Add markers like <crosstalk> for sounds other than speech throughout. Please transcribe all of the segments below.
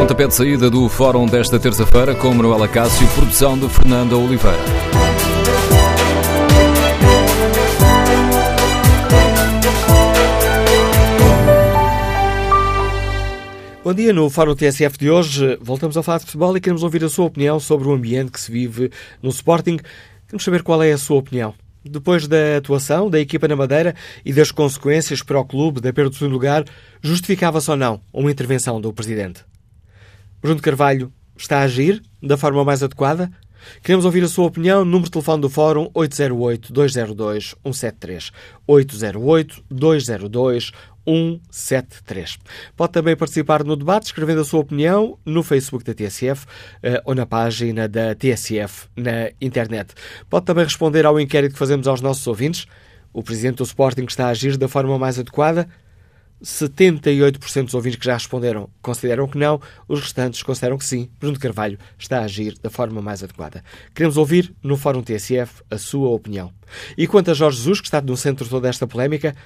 Pontapé de saída do fórum desta terça-feira com Manuela Cássio, produção de Fernanda Oliveira. Bom dia, no Fórum TSF de hoje voltamos a falar de futebol e queremos ouvir a sua opinião sobre o ambiente que se vive no Sporting. Queremos saber qual é a sua opinião. Depois da atuação da equipa na Madeira e das consequências para o clube da perda do segundo lugar, justificava-se ou não uma intervenção do Presidente? Bruno Carvalho está a agir da forma mais adequada? Queremos ouvir a sua opinião. Número de telefone do Fórum 808-202-173. 808-202-173. 173. Pode também participar no debate escrevendo a sua opinião no Facebook da TSF uh, ou na página da TSF na internet. Pode também responder ao inquérito que fazemos aos nossos ouvintes. O presidente do Sporting está a agir da forma mais adequada? 78% dos ouvintes que já responderam consideram que não, os restantes consideram que sim. Bruno Carvalho está a agir da forma mais adequada. Queremos ouvir no Fórum TSF a sua opinião. E quanto a Jorge Jesus, que está no centro de toda esta polémica,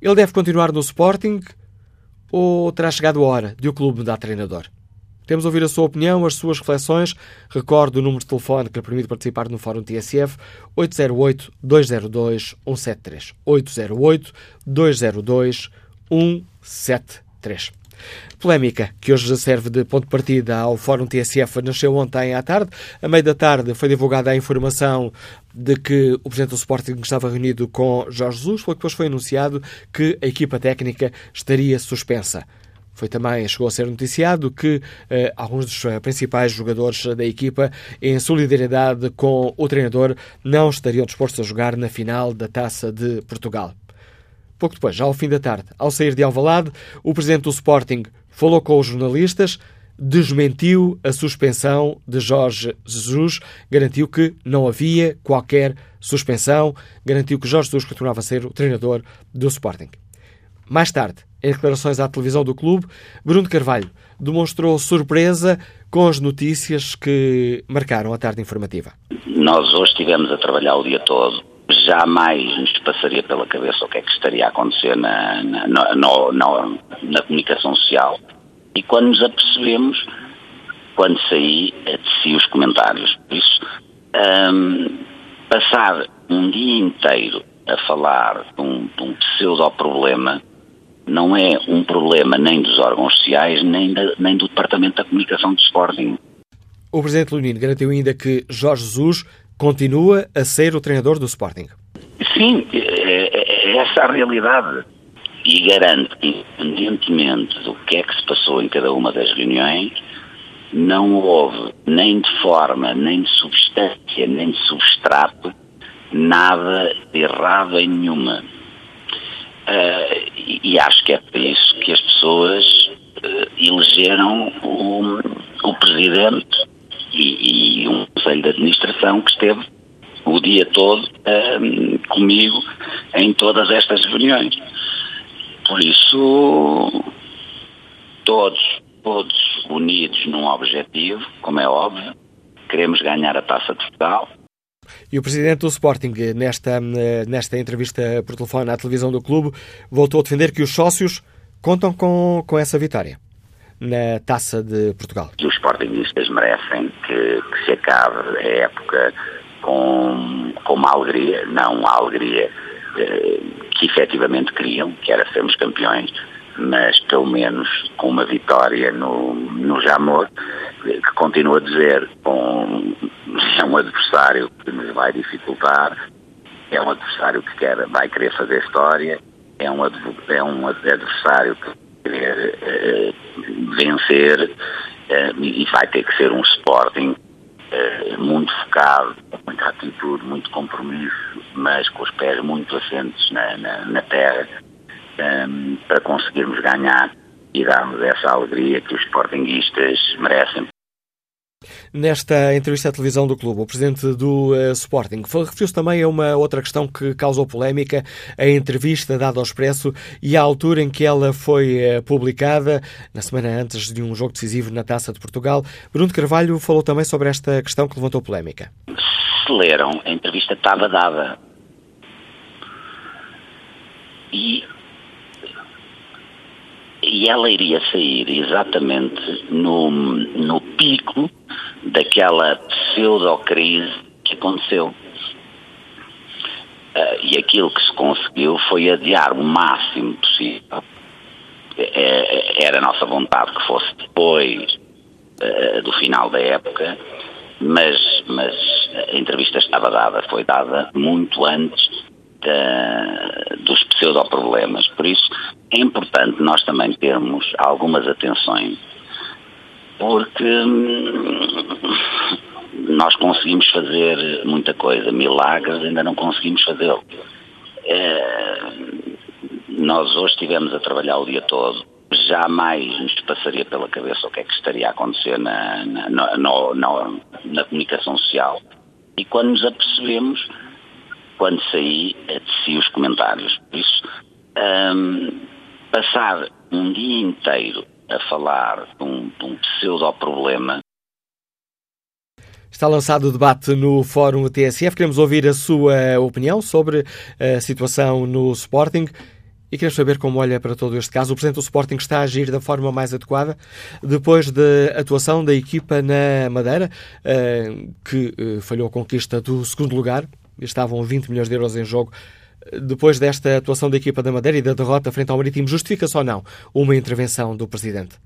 ele deve continuar no Sporting ou terá chegado a hora de o clube mudar treinador? Temos a ouvir a sua opinião, as suas reflexões. Recordo o número de telefone que lhe permite participar no Fórum TSF, 808-202-173. 808-202-173. Polémica que hoje serve de ponto de partida ao Fórum TSF nasceu ontem à tarde. A meio da tarde foi divulgada a informação de que o Presidente do Sporting estava reunido com Jorge Jesus, foi depois foi anunciado que a equipa técnica estaria suspensa. Foi também, chegou a ser noticiado que eh, alguns dos eh, principais jogadores da equipa, em solidariedade com o treinador, não estariam dispostos a jogar na final da Taça de Portugal. Pouco depois, já ao fim da tarde, ao sair de Alvalade, o presidente do Sporting falou com os jornalistas, desmentiu a suspensão de Jorge Jesus, garantiu que não havia qualquer suspensão, garantiu que Jorge Jesus continuava a ser o treinador do Sporting. Mais tarde, em declarações à televisão do clube, Bruno Carvalho demonstrou surpresa com as notícias que marcaram a tarde informativa. Nós hoje estivemos a trabalhar o dia todo jamais nos passaria pela cabeça o que é que estaria a acontecer na, na, na, na, na comunicação social. E quando nos apercebemos, quando saí, desci os comentários. Por isso, um, passar um dia inteiro a falar de um, de um pseudo-problema não é um problema nem dos órgãos sociais, nem, da, nem do Departamento da Comunicação do Sporting. O Presidente Leonino garantiu ainda que Jorge Jesus continua a ser o treinador do Sporting. Sim, é, é, é essa a realidade. E garanto que, independentemente do que é que se passou em cada uma das reuniões, não houve nem de forma, nem de substância, nem de substrato, nada de errado em nenhuma. Uh, e, e, acho que é por isso que as pessoas uh, elegeram o, o presidente e, e um conselho de administração que esteve o dia todo um, comigo em todas estas reuniões. Por isso, todos, todos unidos num objetivo, como é óbvio, queremos ganhar a Taça de Portugal. E o presidente do Sporting, nesta, nesta entrevista por telefone à televisão do clube, voltou a defender que os sócios contam com, com essa vitória na Taça de Portugal. Os sportingistas merecem que, que se acabe a época com, com uma alegria, não uma alegria eh, que efetivamente queriam, que era sermos campeões, mas pelo menos com uma vitória no, no Jamor, que continua a dizer com, é um adversário que nos vai dificultar, é um adversário que quer, vai querer fazer história, é um, é um adversário que querer uh, vencer uh, e vai ter que ser um Sporting muito focado, com muita atitude, muito compromisso, mas com os pés muito assentes na, na, na terra, um, para conseguirmos ganhar e darmos essa alegria que os Sportingistas merecem Nesta entrevista à televisão do clube, o presidente do uh, Sporting referiu-se também a uma outra questão que causou polémica, a entrevista dada ao Expresso e a altura em que ela foi uh, publicada, na semana antes de um jogo decisivo na Taça de Portugal. Bruno Carvalho falou também sobre esta questão que levantou polémica. Se leram, a entrevista estava dada. E, e ela iria sair exatamente no, no pico daquela pseudo-crise que aconteceu. Uh, e aquilo que se conseguiu foi adiar o máximo possível. É, é, era a nossa vontade que fosse depois uh, do final da época, mas, mas a entrevista estava dada, foi dada muito antes da, dos pseudo-problemas. Por isso é importante nós também termos algumas atenções, porque hum, nós conseguimos fazer muita coisa, milagres ainda não conseguimos fazê-lo. É, nós hoje estivemos a trabalhar o dia todo, jamais nos passaria pela cabeça o que é que estaria a acontecer na, na, na, na comunicação social. E quando nos apercebemos, quando saí, desci os comentários. Por isso, um, passar um dia inteiro a falar de um, de um pseudo-problema Está lançado o debate no Fórum TSF. Queremos ouvir a sua opinião sobre a situação no Sporting. E queremos saber como olha para todo este caso. O Presidente do Sporting está a agir da forma mais adequada depois da atuação da equipa na Madeira, eh, que eh, falhou a conquista do segundo lugar. Estavam 20 milhões de euros em jogo. Depois desta atuação da equipa da Madeira e da derrota frente ao Marítimo, justifica-se ou não uma intervenção do Presidente?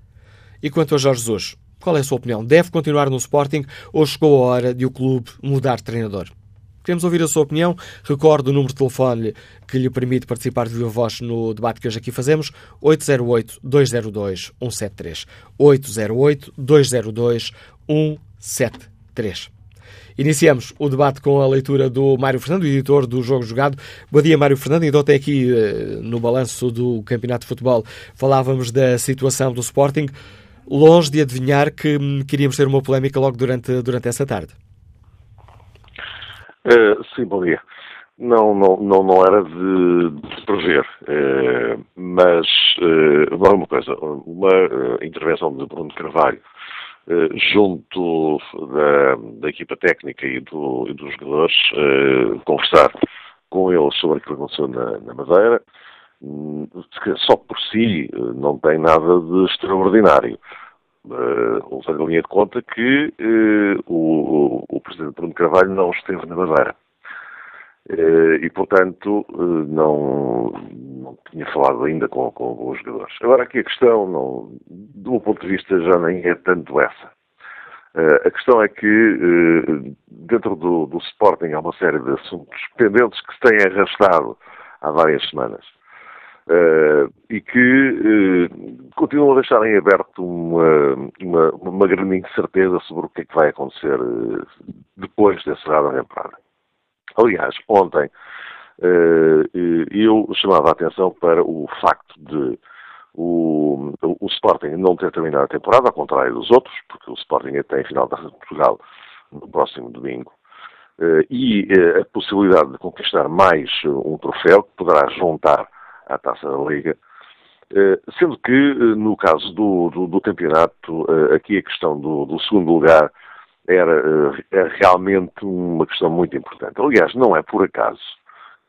E quanto a Jorge Jesus, qual é a sua opinião? Deve continuar no Sporting ou chegou a hora de o clube mudar de treinador? Queremos ouvir a sua opinião. Recordo o número de telefone que lhe permite participar de viva voz no debate que hoje aqui fazemos: 808-202-173. 808-202-173. Iniciamos o debate com a leitura do Mário Fernando, editor do Jogo Jogado. Bom dia, Mário Fernando. Então, até aqui eh, no balanço do Campeonato de Futebol falávamos da situação do Sporting longe de adivinhar que hum, queríamos ter uma polémica logo durante, durante essa tarde. Uh, sim, bom dia. Não, não, não, não era de, de prever, uh, mas uh, uma coisa, uma intervenção de Bruno Carvalho junto da, da, equipa técnica e, do, e dos jogadores, conversar com eles sobre aquilo que aconteceu na, na Madeira, hum, só por si não tem nada de extraordinário. Uh, levando a linha de conta que uh, o, o, Presidente Bruno Carvalho não esteve na Madeira. Uh, e, portanto, uh, não, não tinha falado ainda com, com, os jogadores. Agora, aqui a questão, não, do meu ponto de vista, já nem é tanto essa. a questão é que, dentro do, do Sporting, há uma série de assuntos pendentes que se têm arrastado há várias semanas uh, e que uh, continuam a deixar em aberto uma, uma, uma, grande incerteza sobre o que é que vai acontecer uh, depois de encerrada a temporada. Aliás, ontem eu chamava a atenção para o facto de o, o, Sporting não ter terminado a temporada, ao contrário dos outros, porque o Sporting tem final da de Portugal no próximo domingo, e a possibilidade de conquistar mais um troféu que poderá juntar à Taça da Liga. Eh, sendo que, eh, no caso do, do, do campeonato, eh, aqui a questão do, do segundo lugar era, era, realmente uma questão muito importante. Aliás, não é por acaso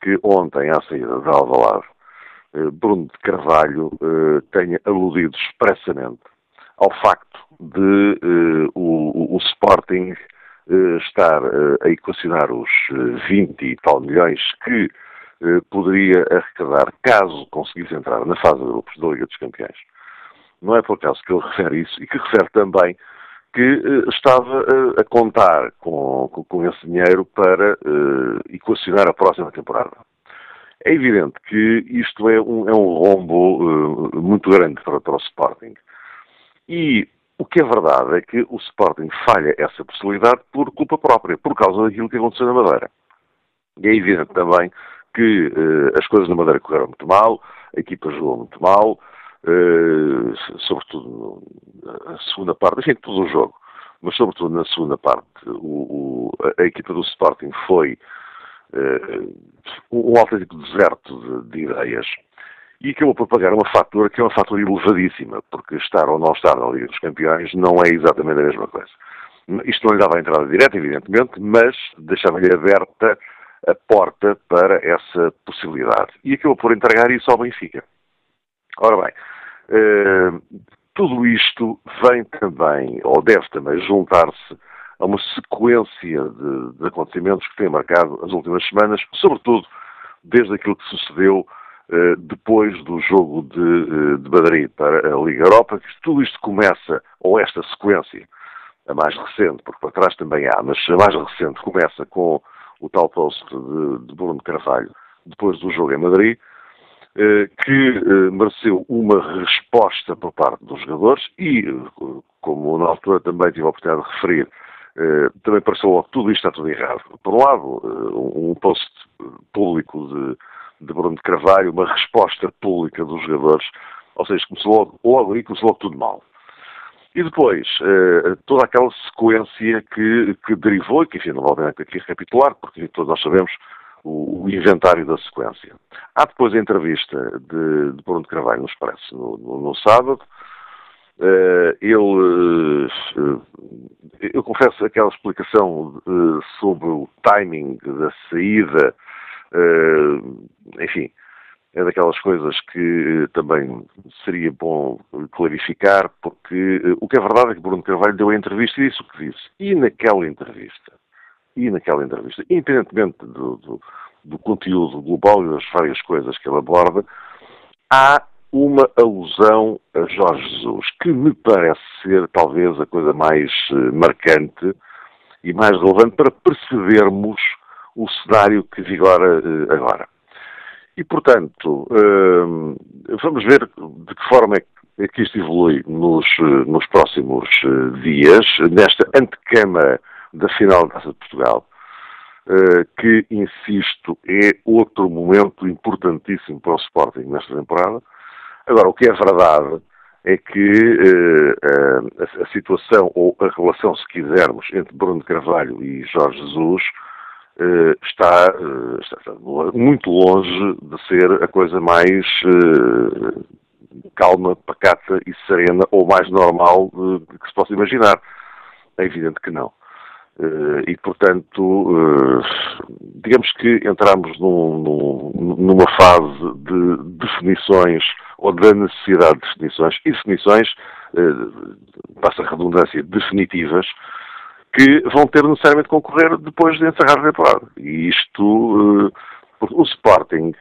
que ontem, à saída de Alvalade, Bruno de Carvalho tenha aludido expressamente ao facto de o, o, Sporting estar a equacionar os 20 e tal milhões que eh, poderia arrecadar caso conseguisse entrar na fase de grupos da Liga dos Campeões. Não é por acaso que ele refere isso e que refere também que eh, estava eh, a contar com, com, com, esse dinheiro para equacionar a próxima temporada. É evidente que isto é um, é um rombo muito grande para, para o Sporting. E o que é verdade é que o Sporting falha essa possibilidade por culpa própria, por causa daquilo que aconteceu na Madeira. E é evidente também que as coisas na Madeira correram muito mal, a equipa jogou muito mal, sobretudo na segunda parte, enfim, todo o jogo, mas sobretudo na segunda parte, o, o, a, equipa do Sporting foi uh, um autêntico deserto de, de, ideias e acabou por pagar uma fatura que é uma fatura elevadíssima, porque estar ou não estar na Liga dos Campeões não é exatamente a mesma coisa. Isto não lhe dava a entrada direta, evidentemente, mas deixava-lhe aberta a porta para essa possibilidade. E acabou por entregar isso ao Benfica. Ora bem, tudo isto vem também, ou deve também, juntar-se a uma sequência de, de, acontecimentos que têm marcado as últimas semanas, sobretudo desde aquilo que sucedeu uh, depois do jogo de, uh, de Madrid para a Liga Europa. Tudo isto começa, ou esta sequência, a mais recente, porque para trás também há, mas a mais recente começa com o tal post de, de Bruno Carvalho, depois do jogo em Madrid, que mereceu uma resposta por parte dos jogadores e, como na altura também tive a oportunidade de referir, eh, também pareceu logo tudo isto está tudo errado. Por um lado, eh, um post público de, de Bruno de Carvalho, uma resposta pública dos jogadores, ou seja, começou logo, logo aí começou logo tudo mal. E depois, eh, toda aquela sequência que, que derivou, e que enfim, não a aqui recapitular, porque todos nós sabemos o, o, inventário da sequência. Há depois a entrevista de, de Bruno de Carvalho no Expresso no, no, no sábado, Uh, ele, uh, eu confesso aquela explicação uh, sobre o timing da saída, enfim, é daquelas coisas que também seria bom clarificar, porque o que é verdade é que Bruno Carvalho deu a entrevista e disse o que disse. E naquela entrevista, e naquela entrevista, independentemente do, do, do conteúdo global e das várias coisas que ele aborda, há uma alusão a Jorge Jesus, que me parece ser talvez a coisa mais eh, marcante e mais relevante para percebermos o cenário que vigora eh, agora. E, portanto, eh, vamos ver de que forma é que isto evolui nos, nos próximos dias, nesta antecâmara da final da Taça de Portugal, que, insisto, é outro momento importantíssimo para o Sporting nesta temporada Agora, o que é verdade é que uh, a, a, situação, ou a relação, se quisermos, entre Bruno Carvalho e Jorge Jesus está, está, muito longe de ser a coisa mais calma, pacata e serena, ou mais normal que se possa imaginar. É evidente que não. E, portanto, digamos que entramos num, num, numa fase de definições ou da necessidade de definições e definições, eh, passa a redundância, definitivas, que vão ter necessariamente de concorrer depois de encerrar a temporada. E isto, eh, o Sporting,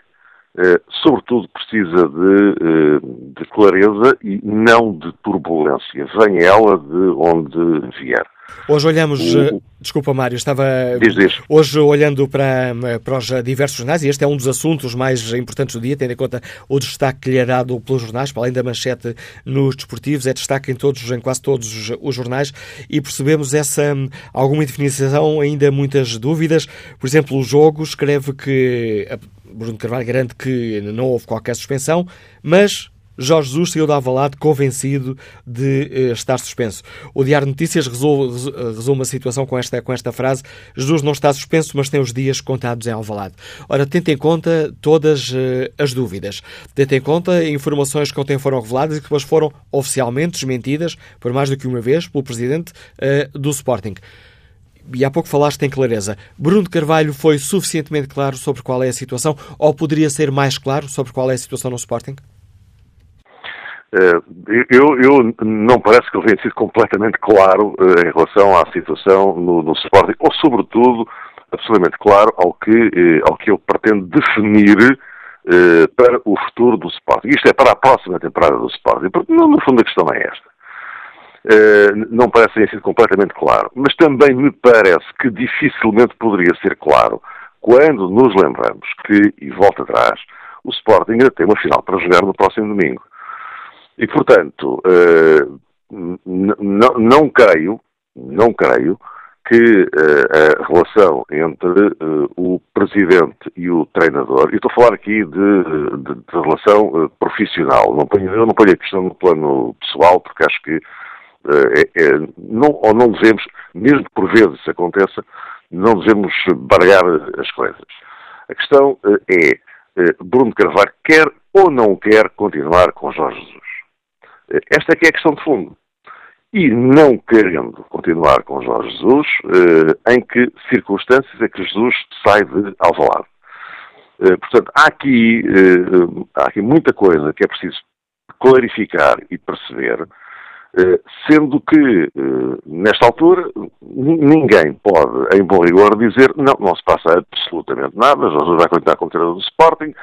eh, sobretudo, precisa de, eh, de clareza e não de turbulência. Venha ela de onde vier. Hoje olhamos, o... Desculpa Mário, estava diz, diz. hoje olhando para, para os diversos jornais, e este é um dos assuntos mais importantes do dia, tendo em conta o destaque que lhe é dado pelos jornais, para além da manchete nos desportivos, é destaque em todos, em quase todos os jornais, e percebemos essa alguma indefinição, ainda muitas dúvidas. Por exemplo, o jogo escreve que Bruno Carvalho garante que não houve qualquer suspensão, mas Jorge Jesus saiu da Alvalade convencido de eh, estar suspenso. O Diário de Notícias resume, resume a situação com esta, com esta frase: Jesus não está suspenso, mas tem os dias contados em Alvalade. Ora, tente em conta todas eh, as dúvidas. Tente em conta informações que ontem foram reveladas e que depois foram oficialmente desmentidas, por mais do que uma vez, pelo presidente eh, do Sporting e há pouco falaste em clareza. Bruno Carvalho foi suficientemente claro sobre qual é a situação ou poderia ser mais claro sobre qual é a situação no Sporting? Eh, eu, eu, não parece que ele tenha sido completamente claro uh, em relação à situação no, no Sporting, ou sobretudo absolutamente claro ao que, uh, ao que ele pretende definir uh, para o futuro do Sporting. Isto é para a próxima temporada do Sporting, porque no, no fundo a questão é esta. não parece ter sido completamente claro, mas também me parece que dificilmente poderia ser claro quando nos lembramos que, e volta atrás, o Sporting ainda tem uma final para jogar no próximo domingo. E, portanto, uh, não creio, não creio que uh, a relação entre uh, o presidente e o treinador, e estou a falar aqui de, de, de relação profissional, não ponho, eu não ponho a questão no plano pessoal, porque acho que é, é, não, ou não devemos, mesmo que por vezes aconteça, não devemos bargar as coisas. A questão é, Bruno Carvalho quer ou não quer continuar com Jorge Jesus? Esta é que é a questão de fundo. E não querendo continuar com Jorge Jesus, eh, em que circunstâncias é que Jesus sai de Alvalade? Eh, portanto, há aqui, eh, há aqui muita coisa que é preciso clarificar e perceber, eh, sendo que, eh, nesta altura, ninguém pode, em bom rigor, dizer não, não se passa absolutamente nada, Jorge vai continuar com o treinador do Sporting,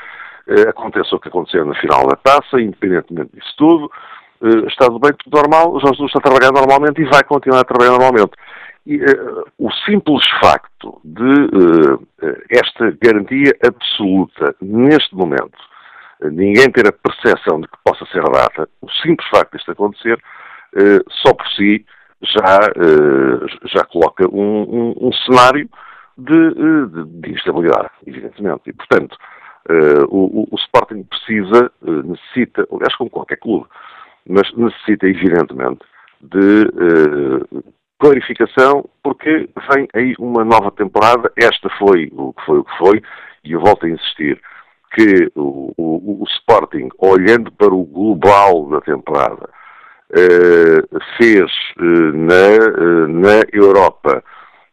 aconteça o que aconteceu na final da taça, independentemente disso tudo, está tudo bem, tudo normal, Jorge Jesus está a trabalhar normalmente e vai continuar a trabalhar normalmente. E, uh, o simples facto de uh, esta garantia absoluta, neste momento, uh, ninguém ter a percepção de que possa ser data, o simples facto disto acontecer, só por si já, já coloca um, um, um cenário de, de, de, instabilidade, evidentemente. E, portanto, o, o, Sporting precisa, necessita, aliás, como qualquer clube, mas necessita, evidentemente, de clarificação, porque vem aí uma nova temporada. Esta foi o que foi o que foi, e eu volto a insistir que o, o, o Sporting, olhando para o global da temporada, eh, fez eh, na, na Europa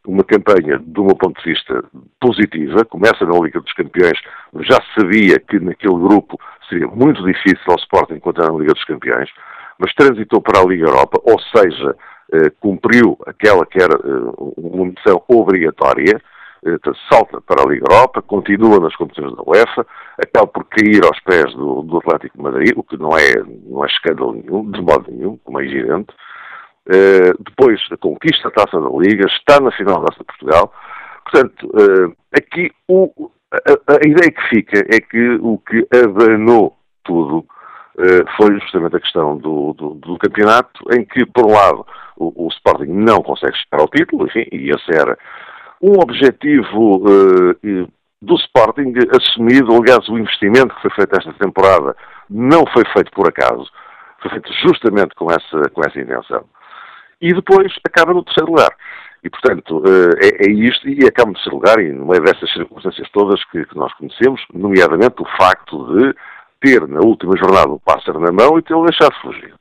uma campanha, do meu ponto de vista, positiva. Começa na Liga dos Campeões, já sabia que naquele grupo seria muito difícil ao Sporting encontrar na Liga dos Campeões, mas transitou para a Liga Europa, ou seja, eh, cumpriu aquela que era eh, uma missão obrigatória, eh, salta para a Liga Europa, continua nas competições da UEFA, acaba por cair aos pés do, do Atlético de Madrid, o que não é, não é escândalo nenhum, de modo nenhum, como é evidente. depois conquista a taça da Liga, está na final da Taça de Portugal. Portanto, aqui o, a, a, ideia que fica é que o que abanou tudo foi justamente a questão do, do, do campeonato, em que, por um lado, o, o, Sporting não consegue chegar ao título, enfim, e esse era um objetivo uh, do Sporting assumido, aliás, o investimento que foi feito esta temporada não foi feito por acaso, foi feito justamente com essa, com essa intenção. E depois acaba no terceiro lugar. E, portanto, uh, é, é, isto, e acaba no terceiro lugar, e no meio dessas circunstâncias todas que, que nós conhecemos, nomeadamente o facto de ter na última jornada o pássaro na mão e tê-lo deixado fugir.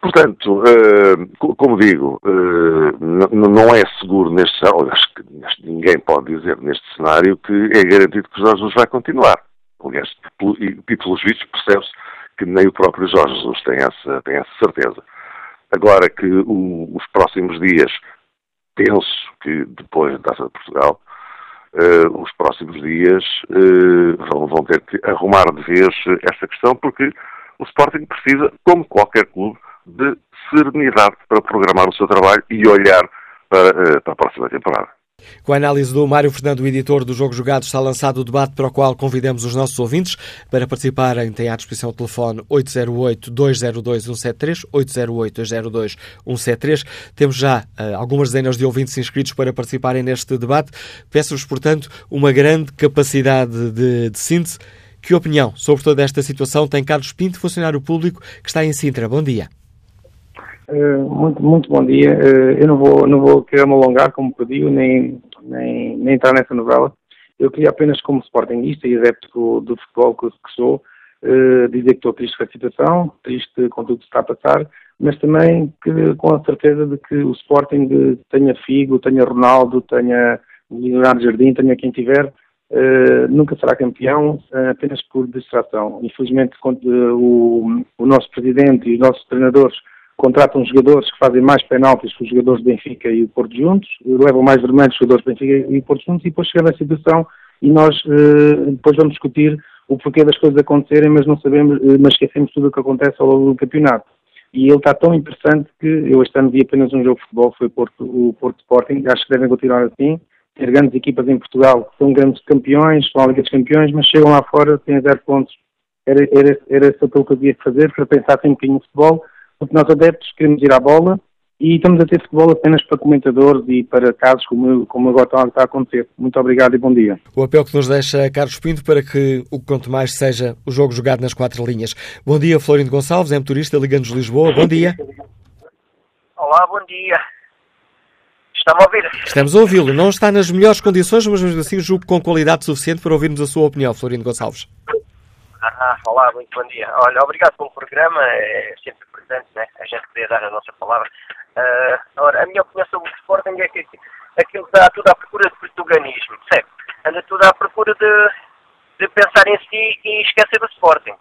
Portanto, uh, como digo, uh, não é seguro neste cenário, acho que ninguém pode dizer neste cenário que é garantido que Jorge Jesus vai continuar. Aliás, e pelos vistos percebe-se que nem o próprio Jorge Jesus tem essa, tem essa certeza. Agora que os próximos dias, penso que depois da Taça de Portugal, uh, os próximos dias vão, vão ter que arrumar de vez esta questão, porque o Sporting precisa, como qualquer clube, de serenidade para programar o seu trabalho e olhar para, eh, para a próxima temporada. Com a análise do Mário Fernando, editor do Jogo Jogado, está lançado o debate para o qual convidamos os nossos ouvintes para participarem. Tem à disposição o telefone 808-202-173, 808-202-173. Temos já uh, algumas dezenas de ouvintes inscritos para participarem neste debate. Peço-vos, portanto, uma grande capacidade de, de síntese. Que opinião sobre toda esta situação tem Carlos Pinto, funcionário público que está em Sintra? Bom dia. Uh, muito, muito bom dia. Uh, eu não vou, não vou querer me alongar, como pediu, nem, nem, nem entrar nessa novela. Eu queria apenas, como sportingista e adepto do futebol que, sou, uh, dizer que estou triste com a situação, triste com tudo que está a passar, mas também que, com a certeza de que o Sporting tenha Figo, tenha Ronaldo, tenha Leonardo Jardim, tenha quem tiver, nunca será campeão apenas por distração. Infelizmente, o, o nosso presidente e os nossos treinadores contratam jogadores que fazem mais penaltis que os jogadores de Benfica e o Porto juntos, levam mais vermelhos os jogadores de Benfica e o Porto juntos, e depois chega a situação e nós eh, depois vamos discutir o porquê das coisas acontecerem, mas não sabemos, eh, mas esquecemos tudo o que acontece ao longo do campeonato. E ele está tão interessante que eu este ano vi apenas um jogo de futebol, foi Porto, o Porto Sporting, acho que devem continuar assim, ter grandes equipas em Portugal que são grandes campeões, são a Liga dos Campeões, mas chegam lá fora, têm zero pontos. Era, era, era só aquilo que eu havia que fazer, para pensar sempre bocadinho no futebol, porque nós adeptos queremos ir à bola e estamos a ter futebol apenas para comentadores e para casos como, como agora está a acontecer. Muito obrigado e bom dia. O apelo que nos deixa Carlos Pinto para que o que conto mais seja o jogo jogado nas quatro linhas. Bom dia, Florindo Gonçalves, é motorista ligando-nos Lisboa. Bom dia. Olá, bom dia. Está-me a ouvir? Estamos a ouvi-lo. Não está nas melhores condições, mas mesmo assim julgo com qualidade suficiente para ouvirmos a sua opinião, Florindo Gonçalves. Ah, olá, muito bom dia. Olha, obrigado pelo programa, é sempre né? A gente poder dar a nossa palavra. Uh, ora, a minha opinião sobre o Sporting é que aquilo está tudo à procura de portuganismo, percebe? Anda tudo à procura de, de pensar em si e esquecer do Sporting.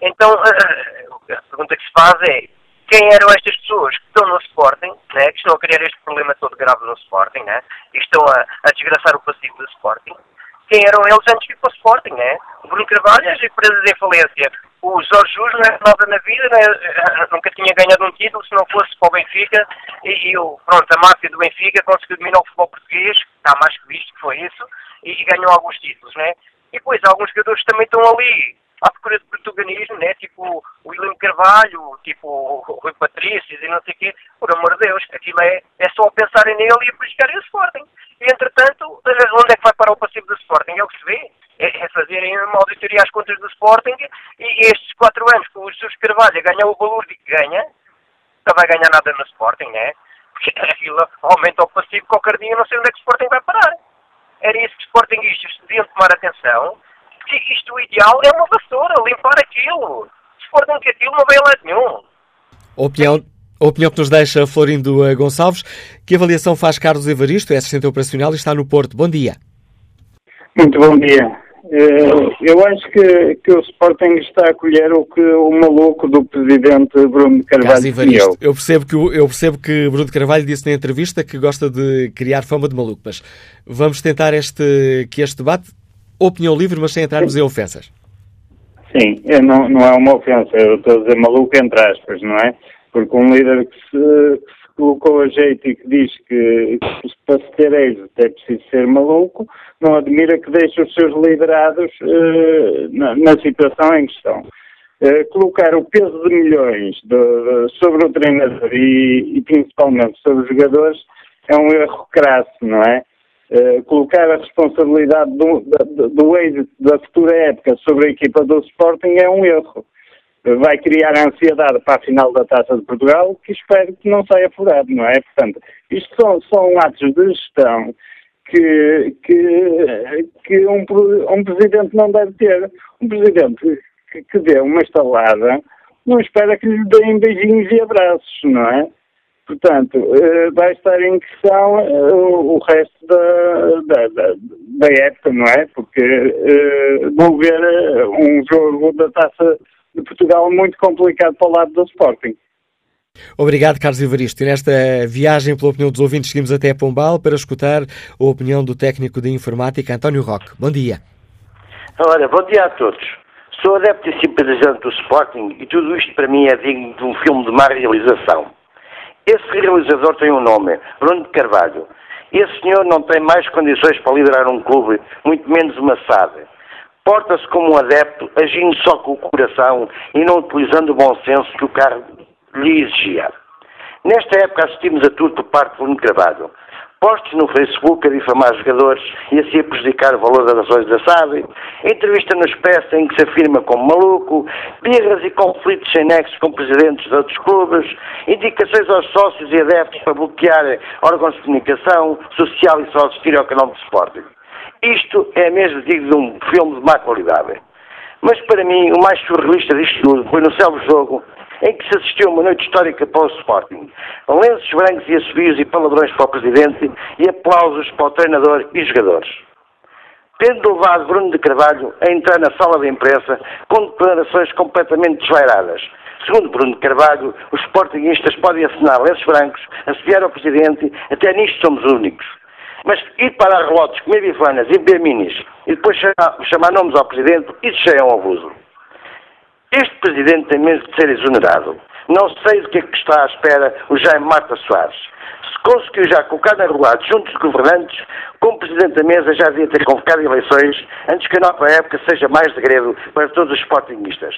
Então, então a pergunta que se faz é quem eram estas pessoas que estão no Sporting, né, que estão a criar este problema todo grave no Sporting, né, e estão a, a desgraçar o passivo do Sporting, quem eram eles antes de ir para o Sporting, né? Bruno Carvalho, as empresas em falência. O Jorge Jus não é nada na vida, né? nunca tinha ganhado um título se não fosse para o Benfica. E, o, pronto, a máfia do Benfica conseguiu dominar o futebol português, está mais que visto que foi isso, e, e ganhou alguns títulos, né? E depois alguns jogadores também estão ali à procura de protagonismo, né? tipo o William Carvalho, tipo o Rui Patrício e não sei o quê. Por amor de Deus, aquilo é, é só pensarem nele e prejudicarem o Sporting. E, entretanto, onde é que vai parar o passivo do Sporting? É o que se vê. É, é fazerem uma auditoria às contas do Sporting e, estes quatro anos que o Jesus Carvalho ganhou o valor de que ganha, não vai ganhar nada no Sporting, né? Porque <laughs> aquilo aumenta o passivo, qualquer dia não sei onde é que o Sporting vai parar. Era isso que os Sportingistas deviam tomar atenção, porque isto o ideal é uma vassoura, limpar aquilo. Se for que aquilo não a lado nenhum. Opinião, a opinião que nos deixa Florindo eh, Gonçalves. Que avaliação faz Carlos Evaristo, é assistente operacional e está no Porto. Bom dia. Muito bom dia. Eh, eu acho que, que o Sporting está a acolher o que o maluco do presidente Bruno Carvalho Evaristo, eu percebo, que, eu percebo que Bruno Carvalho disse na entrevista que gosta de criar fama de maluco, mas vamos tentar este, que este debate, opinião livre, mas sem entrarmos em ofensas. Sim, não, não é uma ofensa, eu estou a dizer maluco entre aspas, não é? Porque um líder que se, que se colocou a jeito e que diz que, que para se ter êxito é preciso ser maluco, não admira que deixe os seus liderados uh, na, na, situação em questão. Uh, colocar o peso de milhões de, de, sobre o treinador e, e, principalmente sobre os jogadores é um erro crasso, não é? Uh, colocar a responsabilidade do, do, do êxito da futura época sobre a equipa do Sporting é um erro vai criar ansiedade para a final da Taça de Portugal, que espero que não saia furado, não é? Portanto, isto são, são atos de gestão que, que, que um, um presidente não deve ter. Um presidente que, que dê uma estalada não espera que lhe deem beijinhos e abraços, não é? Portanto, eh, vai estar em questão eh, o resto da, da, da, época, não é? Porque uh, vou ver um jogo da taça de Portugal muito complicado para o lado do Sporting. Obrigado, Carlos Evaristo. E nesta viagem, pela opinião dos ouvintes, seguimos até Pombal para escutar a opinião do técnico de informática, António Roque. Bom dia. Olha, bom dia a todos. Sou adepto e simpatizante do Sporting e tudo isto para mim é digno de um filme de má realização. Esse realizador tem um nome, Bruno de Carvalho. Esse senhor não tem mais condições para liderar um clube, muito menos uma SAD. Porta-se como um adepto, agindo só com o coração e não utilizando o bom senso que o cargo lhe exigia. Nesta época assistimos a tudo por parte do Carvalho. Postos no Facebook a difamar jogadores e assim a prejudicar o valor das ações da SAD, entrevista no Expresso em que se afirma como maluco, birras e conflitos sem nexos com presidentes de outros clubes, indicações aos sócios e adeptos para bloquear órgãos de comunicação social e só assistir ao canal de Sporting. Isto é mesmo digno de um filme de má qualidade. Mas para mim, o mais surrealista disto tudo foi no céu jogo em que se assistiu uma noite histórica para o Sporting. Lenços brancos e assobios e palavrões para o Presidente e aplausos para o treinador e jogadores. Tendo levado Bruno de Carvalho a entrar na sala de imprensa com declarações completamente desvairadas. Segundo Bruno de Carvalho, os sportinguistas podem assinar lenços brancos, assobiar ao Presidente, até nisto somos únicos. Mas ir para relotes, comer bifanas e beber minis e depois chamar, chamar nomes ao Presidente, isso já é um abuso. Este Presidente tem mesmo de ser exonerado. Não sei do que é que está à espera o Jaime Marta Soares. Se conseguiu já colocar na regulado juntos de governantes, como Presidente da Mesa já devia ter convocado eleições antes que a nova época seja mais degredo para todos os sportingistas.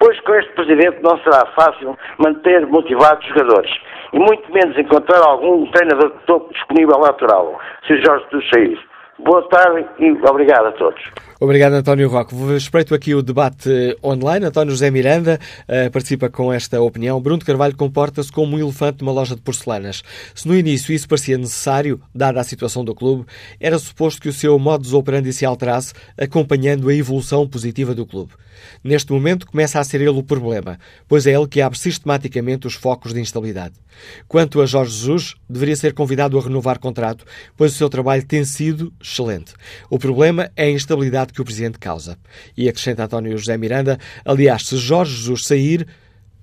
Pois com este Presidente não será fácil manter motivados os jogadores e muito menos encontrar algum treinador de topo disponível natural, se Jorge dos sair. Boa tarde e obrigado a todos. Obrigado, António Roque. Espreito aqui o debate online. António José Miranda uh, participa com esta opinião. Bruno Carvalho comporta-se como um elefante numa loja de porcelanas. Se no início isso parecia necessário, dada a situação do clube, era suposto que o seu modus operandi se alterasse, acompanhando a evolução positiva do clube. Neste momento começa a ser ele o problema, pois é ele que abre sistematicamente os focos de instabilidade. Quanto a Jorge Jesus, deveria ser convidado a renovar contrato, pois o seu trabalho tem sido excelente. O problema é a instabilidade que o Presidente causa. E acrescenta António José Miranda, aliás, se Jorge Jesus sair,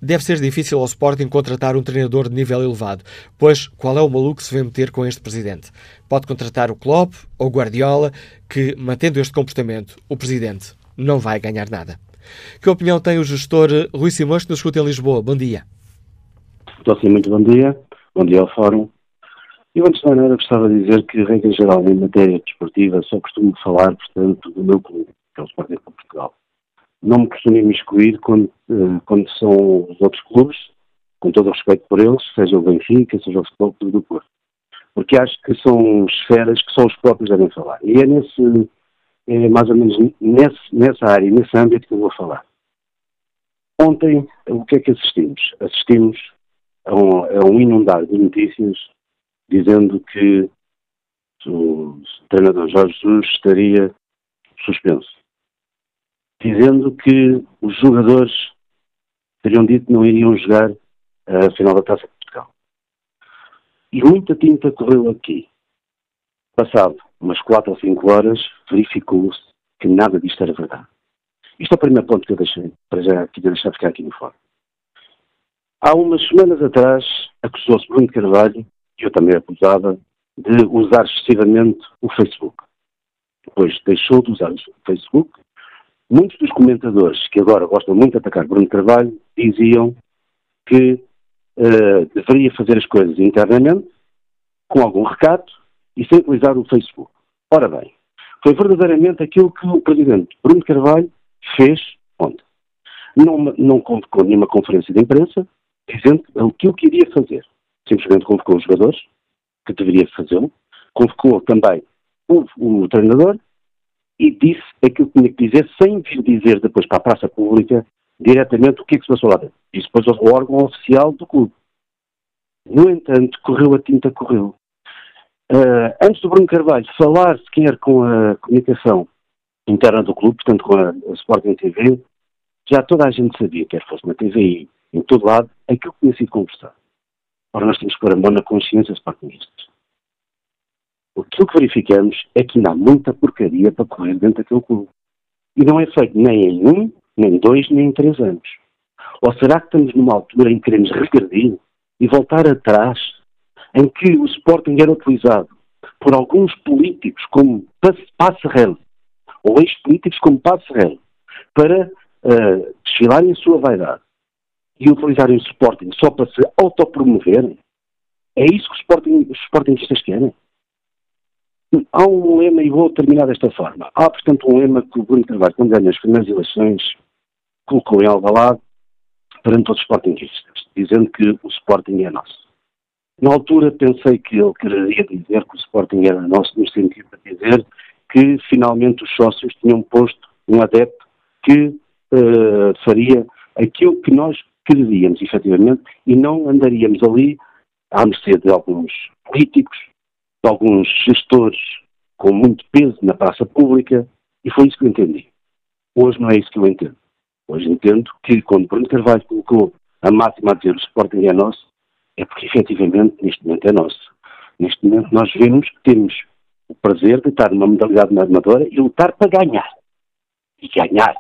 deve ser difícil ao Sporting contratar um treinador de nível elevado, pois qual é o maluco que se vê meter com este Presidente? Pode contratar o Klopp ou Guardiola, que, mantendo este comportamento, o Presidente não vai ganhar nada. Que opinião tem o gestor Rui Simões, que nos escuta em Lisboa? Bom dia. Estou sim, muito bom dia. Bom dia ao Fórum. Eu, antes de maneira, gostava de dizer que, regra geral, em matéria desportiva, só costumo falar, portanto, do meu clube, que é o Sporting de Portugal. Não me costumo imiscuir quando, eh, quando são os outros clubes, com todo o respeito por eles, seja o Benfica, seja o Futebol Clube do Porto. Porque acho que são esferas que só os próprios devem falar. E é nesse, é mais ou menos nesse, nessa área, nesse âmbito que eu vou falar. Ontem, o que é que assistimos? Assistimos a um, a um inundar de notícias dizendo que o treinador Jorge Jesus estaria suspenso. Dizendo que os jogadores teriam dito que não iriam jogar a final da Taça de Portugal. E muita tinta correu aqui. Passado umas 4 ou 5 horas, verificou-se que nada disto era verdade. Isto é o primeiro ponto que eu deixei, para já queria deixar ficar aqui no fórum. Há umas semanas atrás, acusou-se Bruno Carvalho eu também acusava, de usar excessivamente o Facebook. Depois deixou de usar o Facebook. Muitos dos comentadores que agora gostam muito de atacar Bruno Carvalho diziam que uh, deveria fazer as coisas internamente, com algum recato e sem utilizar o Facebook. Ora bem, foi verdadeiramente aquilo que o presidente Bruno Carvalho fez ontem. Não, não convocou nenhuma conferência de imprensa dizendo o que queria fazer simplesmente convocou os jogadores, que deveria fazê-lo, convocou também o, o, treinador e disse aquilo que tinha que dizer, sem vir dizer depois para a praça pública diretamente o que é que se passou lá dentro. Isso depois o órgão oficial do clube. No entanto, correu a tinta, correu. Uh, antes do Bruno Carvalho falar sequer com a comunicação interna do clube, portanto com a, a Sporting TV, já toda a gente sabia, quer fosse na TVI, em todo lado, aquilo que tinha sido conversado. Ora, nós temos que pôr a mão na consciência dos partinhistas. Aquilo que verificamos é que ainda há muita porcaria para correr dentro daquele clube. E não é feito nem em um, nem dois, nem em três anos. Ou será que estamos numa altura em que queremos regredir e voltar atrás, em que o Sporting era utilizado por alguns políticos como Passerel, ou ex-políticos como Passerel, para uh, desfilarem a sua vaidade, e utilizarem o Sporting só para se autopromoverem? É isso que os, sporting, Sportingistas querem? Há um lema, e vou terminar desta forma. Há, portanto, um lema que o Bruno Carvalho, quando ganhou as primeiras eleições, colocou em Alvalade perante todos os Sportingistas, dizendo que o Sporting é nosso. Na altura pensei que ele queria dizer que o Sporting era nosso, no sentido de dizer que finalmente os sócios tinham posto um adepto que uh, faria aquilo que nós quereríamos, efetivamente, e não andaríamos ali à mercê de alguns políticos, de alguns gestores com muito peso na praça pública, e foi isso que eu entendi. Hoje não é isso que eu entendo. Hoje entendo que quando Bruno Carvalho colocou a máxima a dizer o Sporting é nosso, é porque efetivamente neste momento é nosso. Neste momento nós vemos que temos o prazer de estar numa modalidade na armadora e lutar para ganhar. E ganhar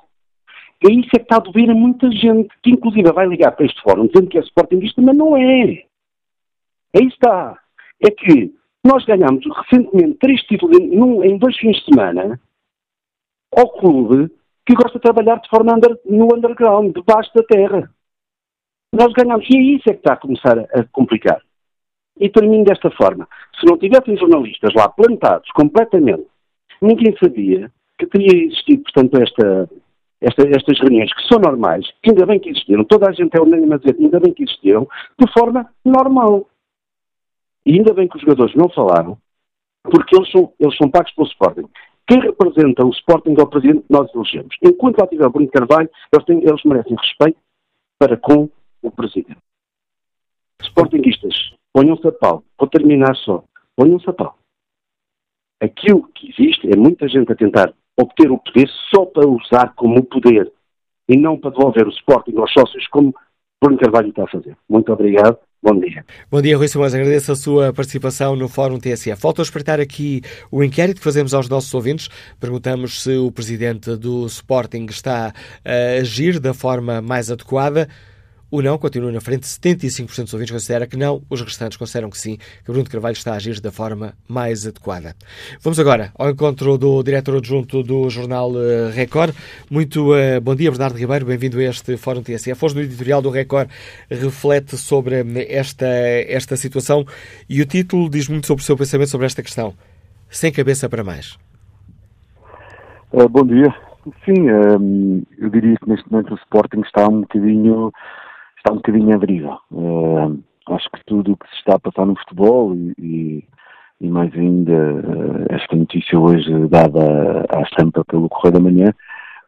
é isso é que está a doer a muita gente, que inclusive vai ligar para este fórum dizendo que é Sportingista, mas não é. Aí está. É que nós ganhamos recentemente três títulos em, num, em dois fins de semana ao clube que gosta de trabalhar de forma under, no underground, debaixo da terra. Nós ganhamos. E é isso é que está a começar a, a complicar. E termino desta forma. Se não tivessem jornalistas lá plantados completamente, ninguém sabia que teria existido, portanto, esta, esta, estas reuniões, que são normais, ainda bem que existiram, toda a gente é unânime a dizer, ainda bem que existiram, de forma normal. E ainda bem que os jogadores não falaram, porque eles são, eles são pagos pelo Sporting. Quem representa o Sporting é o presidente que nós elegemos. Enquanto lá tiver Bruno Carvalho, eles, têm, eles merecem respeito para com o presidente. Sportingistas, ponham-se a pau. Vou terminar só. Ponham-se a pau. Aquilo que existe é muita gente a tentar obter o poder só para usar como poder e não para devolver o Sporting aos sócios como Bruno Carvalho está a fazer. Muito obrigado. Bom dia. Bom dia, Rui Simões. Agradeço a sua participação no Fórum TSF. Volto a espreitar aqui o inquérito que fazemos aos nossos ouvintes. Perguntamos se o presidente do Sporting está a agir da forma mais adequada. O não continua na frente, 75% dos ouvintes considera que não, os restantes consideram que sim, que Bruno Carvalho está a agir da forma mais adequada. Vamos agora ao encontro do diretor adjunto do jornal eh, Record. Muito uh, bom dia, Bernardo Ribeiro, bem-vindo a este Fórum TSF. Hoje no editorial do Record reflete sobre esta, esta situação e o título diz muito sobre o seu pensamento sobre esta questão. Sem cabeça para mais. Uh, bom dia. Sim, um, eu diria que neste momento o Sporting está um bocadinho está um bocadinho à deriva. Uh, acho que tudo o que se está a passar no futebol e, e, e mais ainda uh, esta notícia hoje dada à estampa pelo Correio da Manhã,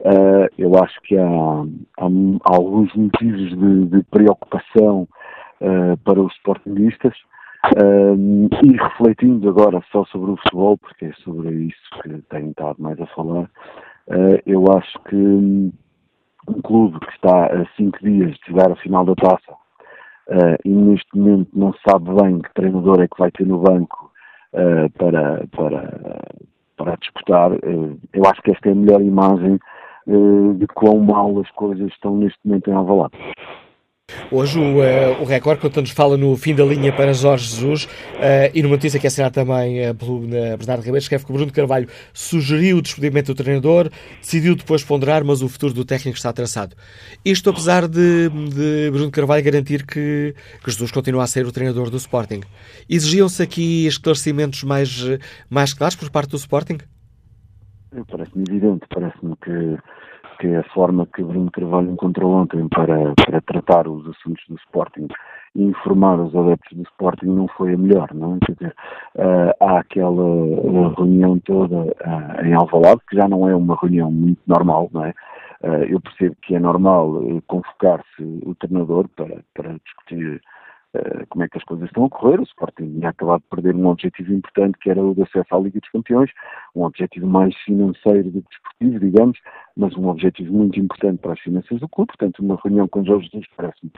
uh, eu acho que há, há, há alguns motivos de, de preocupação para os sportingistas e refletindo agora só sobre o futebol, porque é sobre isso que tenho estado mais a falar, eu acho que um clube que está a cinco dias de jogar a final da taça uh, e neste momento não sabe bem que treinador é que vai ter no banco uh, para, para, para disputar, uh, eu acho que esta é a melhor imagem de quão mal as coisas estão neste momento em Alvalade. Hoje o, uh, o Record conta-nos fala no fim da linha para Jorge Jesus uh, e numa notícia que é assinada também uh, pelo uh, Bernardo Ribeiro, escreve que Bruno Carvalho sugeriu o despedimento do treinador, decidiu depois ponderar, mas o futuro do técnico está traçado. Isto apesar de, de Bruno Carvalho garantir que, que, Jesus continua a ser o treinador do Sporting. Exigiam-se aqui esclarecimentos mais, mais claros por parte do Sporting? Parece-me evidente, parece-me que que a forma que Bruno Carvalho encontrou ontem para, para tratar os assuntos do Sporting e informar os adeptos do Sporting não foi a melhor, não é? Quer dizer, uh, há aquela reunião toda uh, em Alvalade, que já não é uma reunião muito normal, não é? eu percebo que é normal convocar-se o treinador para, para discutir eh, como é que as coisas estão a correr. O Sporting tinha acabado de perder um objetivo importante, que era o de acesso à Liga dos Campeões, um objetivo mais financeiro do que desportivo, digamos, mas um objetivo muito importante para as finanças do clube. Portanto, uma reunião com Jorge Jesus parece-me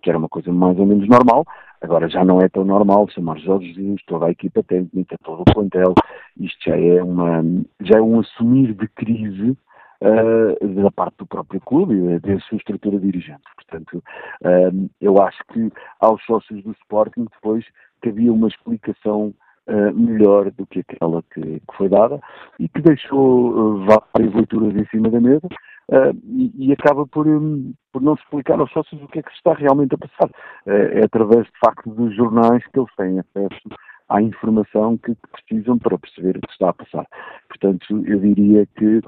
que era uma coisa mais ou menos normal. Agora já não é tão normal chamar Jorge Jesus, toda a equipa técnica, todo o plantel. Isto já é, uma, já é um assumir de crise uh, da parte do próprio clube e da sua estrutura dirigente. Portanto, uh, eu acho que aos sócios do Sporting depois cabia uma explicação Uh, melhor do que aquela que, que, foi dada e que deixou uh, várias leituras em cima da mesa uh, e, e, acaba por, um, por não explicar aos sócios o que é que se está realmente a passar. é através, de facto, dos jornais que eles têm acesso à informação que precisam para perceber o que está a passar. Portanto, eu diria que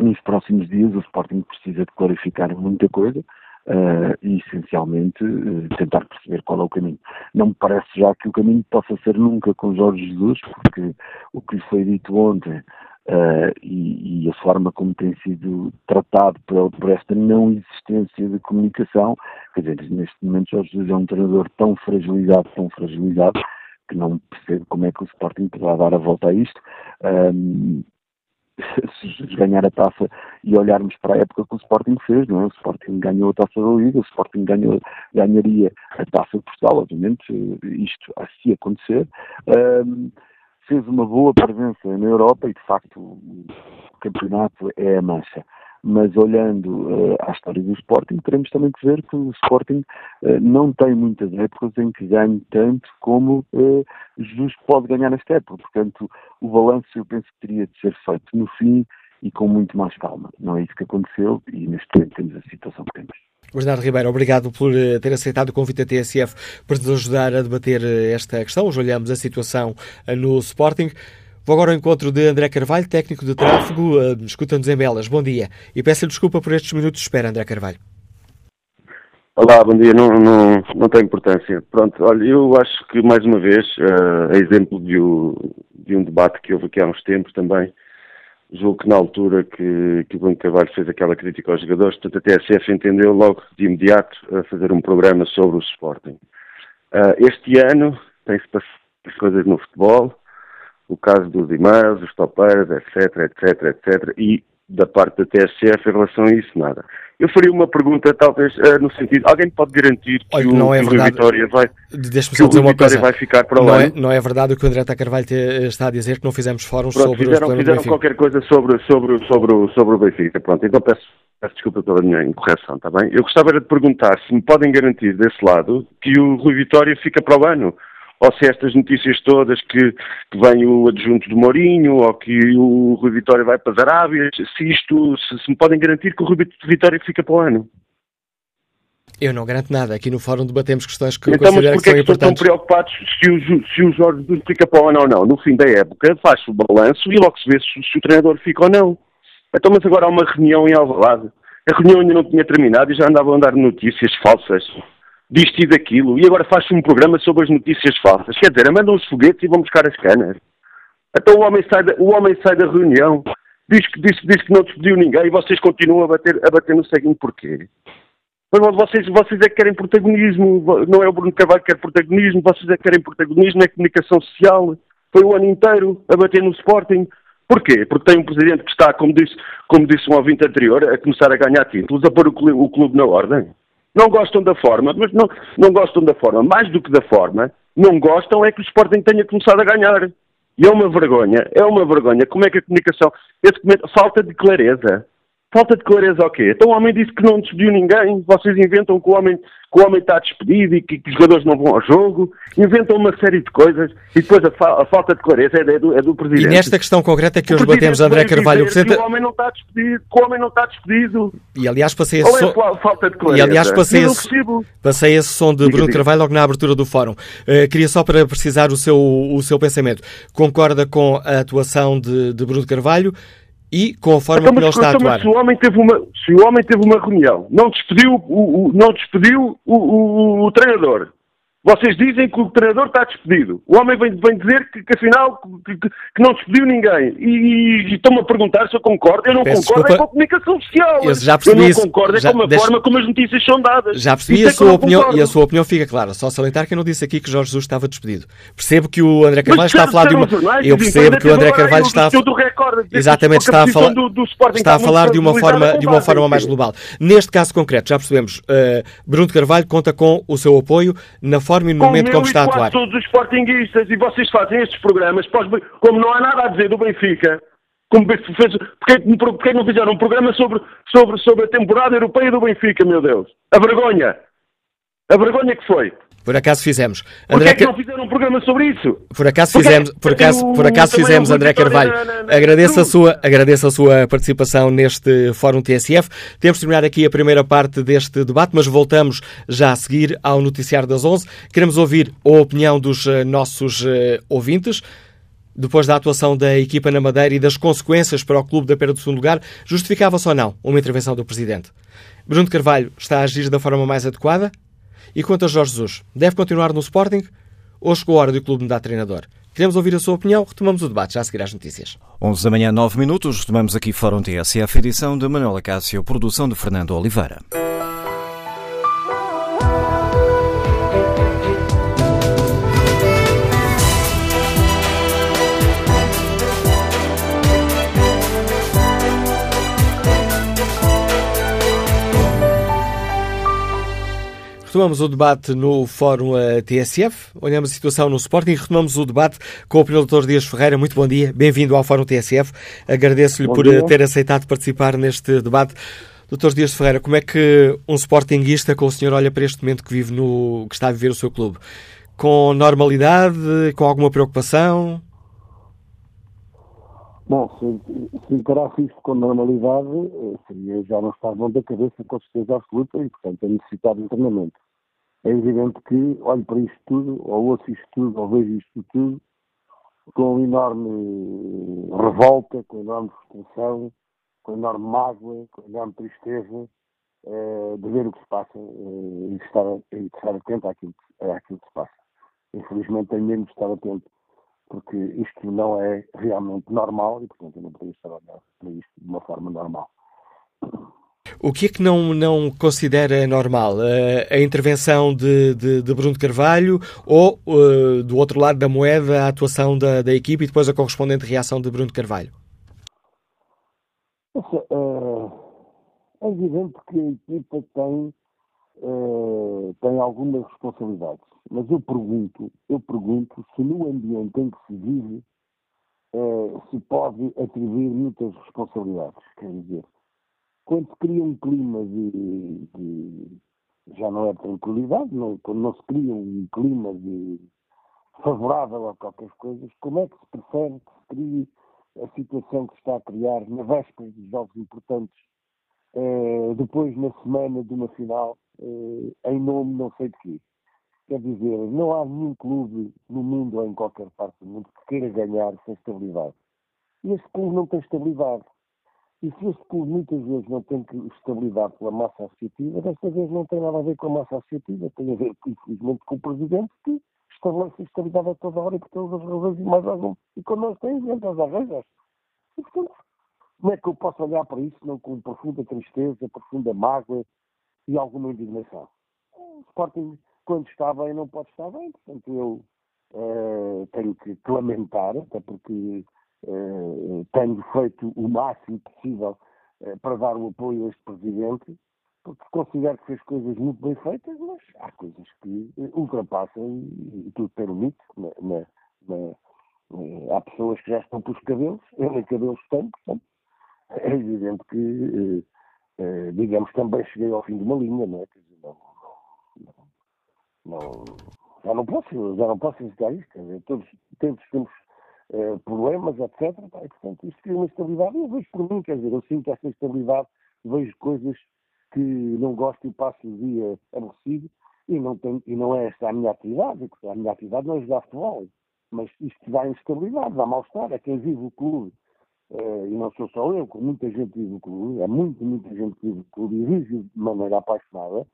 nos próximos dias o Sporting precisa de clarificar muita coisa uh, e essencialmente uh, tentar perceber qual é o caminho. Não me parece já que o caminho possa ser nunca com Jorge Jesus, porque o que lhe foi dito ontem uh, e, e, a forma como tem sido tratado por, por, esta não existência de comunicação, quer dizer, neste momento Jorge Jesus é um treinador tão fragilizado, tão fragilizado, que não percebo como é que o Sporting poderá dar a volta a isto. Um, <laughs> se ganhar a taça e olharmos para a época que o Sporting fez, não é? O Sporting ganhou a taça da Liga, o Sporting ganhou, ganharia a taça de Portugal, obviamente, isto a se acontecer. Um, fez uma boa presença na Europa e, de facto, o campeonato é a mancha mas olhando uh, à história do Sporting, teremos também que ver que o Sporting uh, não tem muitas épocas em que ganhe tanto como uh, Jesus pode ganhar nesta época. Portanto, o balanço eu penso que teria de ser feito no fim e com muito mais calma. Não é isso que aconteceu e neste momento temos a situação que temos. Bernardo Ribeiro, obrigado por ter aceitado o convite da TSF para nos ajudar a debater esta questão. Hoje olhamos a situação no Sporting. Vou agora ao encontro de André Carvalho, técnico de tráfego, uh, escuta-nos em Belas. Bom dia. E peço-lhe desculpa por estes minutos de espera, André Carvalho. Olá, bom dia. Não, não, não tem importância. Pronto, olha, eu acho que, mais uma vez, uh, a exemplo de, o, de, um debate que houve aqui há uns tempos também, julgo que na altura que, que o Bruno Carvalho fez aquela crítica aos jogadores, portanto a TSF entendeu logo de imediato a fazer um programa sobre o Sporting. Uh, este ano tem-se passado as coisas no futebol, o caso dos e-mails, os topeiros, etc, etc, etc, e da parte da TSF em relação a isso, nada. eu faria uma pergunta, talvez, uh, no sentido, alguém pode garantir que Olha, o, não é o verdade. Vitória vai, que o Vitória coisa. vai ficar para o não, ano? é, não é verdade o que o André Carvalho te- está a dizer, que não fizemos fóruns Pronto, sobre os fizeram, do fizeram qualquer coisa sobre, sobre, sobre, o- sobre o Benfica. Pronto, então peço, peço desculpa pela minha incorreção, está bem? Eu gostava de perguntar se me podem garantir desse lado que o Rui Vitória fica para o ano. Ou se estas notícias todas que, que vem o adjunto do Mourinho, ou que o Rui Vitória vai para as Arábias, se isto, se, se me podem garantir que o Rui Vitória fica para o ano. Eu não garanto nada. Aqui no fórum debatemos questões que Então, mas considero que são é que estão tão importantes. preocupados se o, se o Jorge Jesus fica para o ano ou não? No fim da época, faz-se o balanço e logo se vê se, se o treinador fica ou não. Então, mas agora há uma reunião em Alvalade. A reunião ainda não tinha terminado e já andavam a dar notícias falsas. Disto e daquilo. E agora faz-se um programa sobre as notícias falsas. Quer dizer, mandam os foguetes e vão buscar as canas. Então o homem sai da, o homem sai da reunião, diz que, diz, diz que não despediu ninguém e vocês continuam a bater, a bater no ceguinho porquê? Mas vocês, vocês é que querem protagonismo, não é o Bruno Carvalho que quer protagonismo, vocês é que querem protagonismo, é comunicação social. Foi o ano inteiro a bater no Sporting. Porquê? Porque tem um presidente que está, como disse, como disse um ouvinte anterior, a começar a ganhar títulos, a pôr o clube, o clube na ordem. Não gostam da forma, mas não, não gostam da forma. Mais do que da forma, não gostam é que o Sporting tenha começado a ganhar. E é uma vergonha, é uma vergonha. Como é que a comunicação. Esse falta de clareza. Falta de clareza ao quê? Então o homem disse que não despediu ninguém, vocês inventam que o homem, que o homem está despedido e que, que os jogadores não vão ao jogo, inventam uma série de coisas e depois a, fa- a falta de clareza é do, é do E presidente. nesta questão concreta é que hoje O batemos André Carvalho, o Presidente. Que o homem não está despedido, que o homem não está despedido. E aliás passei esse é falta de E clareza? aliás passei esse, passei esse som de Diga, Bruno diga. Carvalho logo na abertura do fórum. Eh, queria só para precisar o seu, o seu pensamento. Concorda com a atuação de, de Bruno Carvalho e com a forma Então, ele mas, está a atuar? se o homem teve uma, se o homem teve uma reunião, não despediu o, o- não despediu o, o- o treinador. Vocês dizem que o treinador está despedido. O homem vem, vem dizer que, que afinal que, que- não despediu ninguém. E, e- estão-me a perguntar se eu concordo. Eu não Peço concordo desculpa. é com a comunicação social. Eu já percebi não isso. concordo é Já- com a deixa- forma como as notícias são dadas. Já percebi a é eu sua opinião concordo. e a sua opinião fica clara.Ó salientar que eu não disse aqui que Jorge Jesus estava despedido. Percebo que o André Carvalho está a falar de uma. jornais, Eu percebo que o André Carvalho está a a Exatamente, a está a falar, do- do Sporting está a falar de uma forma, de uma forma mais global. Neste caso concreto, já percebemos, eh, Bruno Carvalho conta com o seu apoio na forma e no Com momento como está a e atuar. todos os sportinguistas e vocês fazem estes programas, pós- como não há nada a dizer do Benfica, como fez, porque, porque não fizeram um programa sobre, sobre, sobre a temporada europeia do Benfica, meu Deus? A vergonha! A vergonha que foi! Por acaso fizemos. Porquê André é que não fizeram um programa sobre isso? Por acaso Porque fizemos, por acaso, por acaso também fizemos André Carvalho. na- na- na- Agradeço a sua, agradeço a sua participação neste Fórum TSF. Temos de terminar aqui a primeira parte deste debate, mas voltamos já a seguir ao noticiário das 11. Queremos ouvir a opinião dos eh, nossos eh, ouvintes. Depois da atuação da equipa na Madeira e das consequências para o clube da perda do segundo lugar, justificava-se ou não uma intervenção do Presidente? Bruno Carvalho está a agir da forma mais adequada? E quanto a Jorge Jesus, deve continuar no Sporting ou chegou a hora do clube mudar treinador? Queremos ouvir a sua opinião, retomamos o debate já a seguir às notícias. 11 da manhã, 9 minutos, retomamos aqui Fórum TSF, edição de Manuela Cássio, produção de Fernando Oliveira. Retomamos o debate no Fórum eh, TSF, olhamos a situação no Sporting e retomamos o debate com o Sr. Dr. Dias Ferreira. Muito bom dia, bem-vindo ao Fórum TSF. Agradeço-lhe por dia. eh, ter aceitado participar neste debate. Dr. Dias Ferreira, como é que um Sportingista com o senhor olha para este momento que vive no que está a viver o seu clube? Com normalidade, com alguma preocupação? Bom, se, se encarasse isto com normalidade, eh, seria já não estar bom da cabeça com certeza absoluta e, portanto, é necessidade de internamento. É evidente que olho para isto tudo, ou ouço isto tudo, ou vejo isto tudo, com enorme revolta, com enorme frustração, com enorme mágoa, com enorme tristeza eh, de ver o que se passa eh, e de estar, e de estar atento àquilo, àquilo que se passa. Infelizmente tenho mesmo de estar atento porque isto não é realmente normal e, portanto, eu não poderia estar a olhar para isto de uma forma normal. O que é que não, não considera normal? Eh, a intervenção de, de, de Bruno Carvalho ou, eh, do outro lado da moeda, a atuação da, da equipe e depois a correspondente reação de Bruno Carvalho? Eh, É evidente que a equipa tem, tem algumas responsabilidades. Mas eu pergunto, eu pergunto se no ambiente em que se vive uh, se pode atribuir muitas responsabilidades. Quer dizer, quando se cria um clima de, de já não é tranquilidade, não, quando não se cria um clima de favorável a qualquer coisa, como é que se prefere que se crie a situação que se está a criar na véspera de jogos importantes, eh, depois na semana de uma final, eh, em nome não sei de quê. Quer dizer, não há nenhum clube no mundo ou em qualquer parte do mundo que queira ganhar sem estabilidade. E este clube não tem estabilidade. E se este clube muitas vezes não tem estabilidade pela massa associativa, desta vez não tem nada a ver com a massa associativa, tem a ver, infelizmente, com o presidente que estabelece estabilidade a toda hora e por todas as razões e mais algum. E quando nós temos, entre as arranjas. E, portanto, como é que eu posso olhar para isso não com profunda tristeza, profunda mágoa e alguma indignação? O Sporting, quando está bem, não pode estar bem. Portanto, eu uh, tenho que lamentar, até porque uh, tenho feito o máximo possível uh, para dar o apoio a este Presidente, porque considero que fez coisas muito bem feitas, mas há coisas que ultrapassam e, tudo tem limite. Na, na, na, há pessoas que já estão pelos cabelos, eu nem cabelos tenho, portanto, é evidente que, digamos, também cheguei ao fim de uma linha, não é? Não, já não posso, já não posso evitar isto, quer dizer, todos, temos eh, problemas, etc. E, portanto, isto cria uma estabilidade. Eu vejo por mim, quer dizer, eu sinto essa estabilidade, vejo coisas que não gosto e passo o dia aborrecido e não, tenho, e não é esta a minha atividade. A minha atividade não é jogar futebol, mas isto dá instabilidade, dá mal-estar. É quem vive o clube, uh, e não sou só eu, como muita gente vive o clube, é muito, muita gente vive o clube e vive de maneira apaixonada.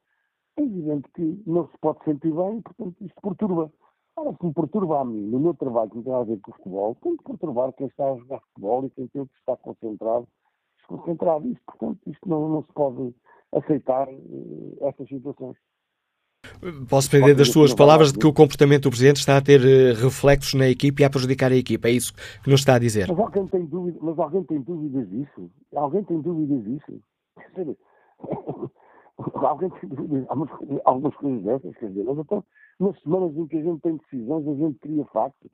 É evidente que não se pode sentir bem, portanto, isto perturba. Ora, se me perturba a mim, no meu trabalho que não tem a ver com o futebol, tem que perturbar quem está a jogar futebol e quem tem que estar concentrado, desconcentrado. Isto, portanto, isto não, não se pode aceitar uh, estas situações. Posso aprender das suas palavras de que o comportamento do Presidente está a ter uh, reflexos na equipe e a prejudicar a equipe. É isso que nos está a dizer. Mas alguém tem, dúvida, mas alguém tem dúvidas disso? Alguém tem dúvidas disso? <laughs> alguém dúvidas? Algumas coisas dessas, quer dizer, mas então nas semanas em que a gente tem decisões, a gente cria factos.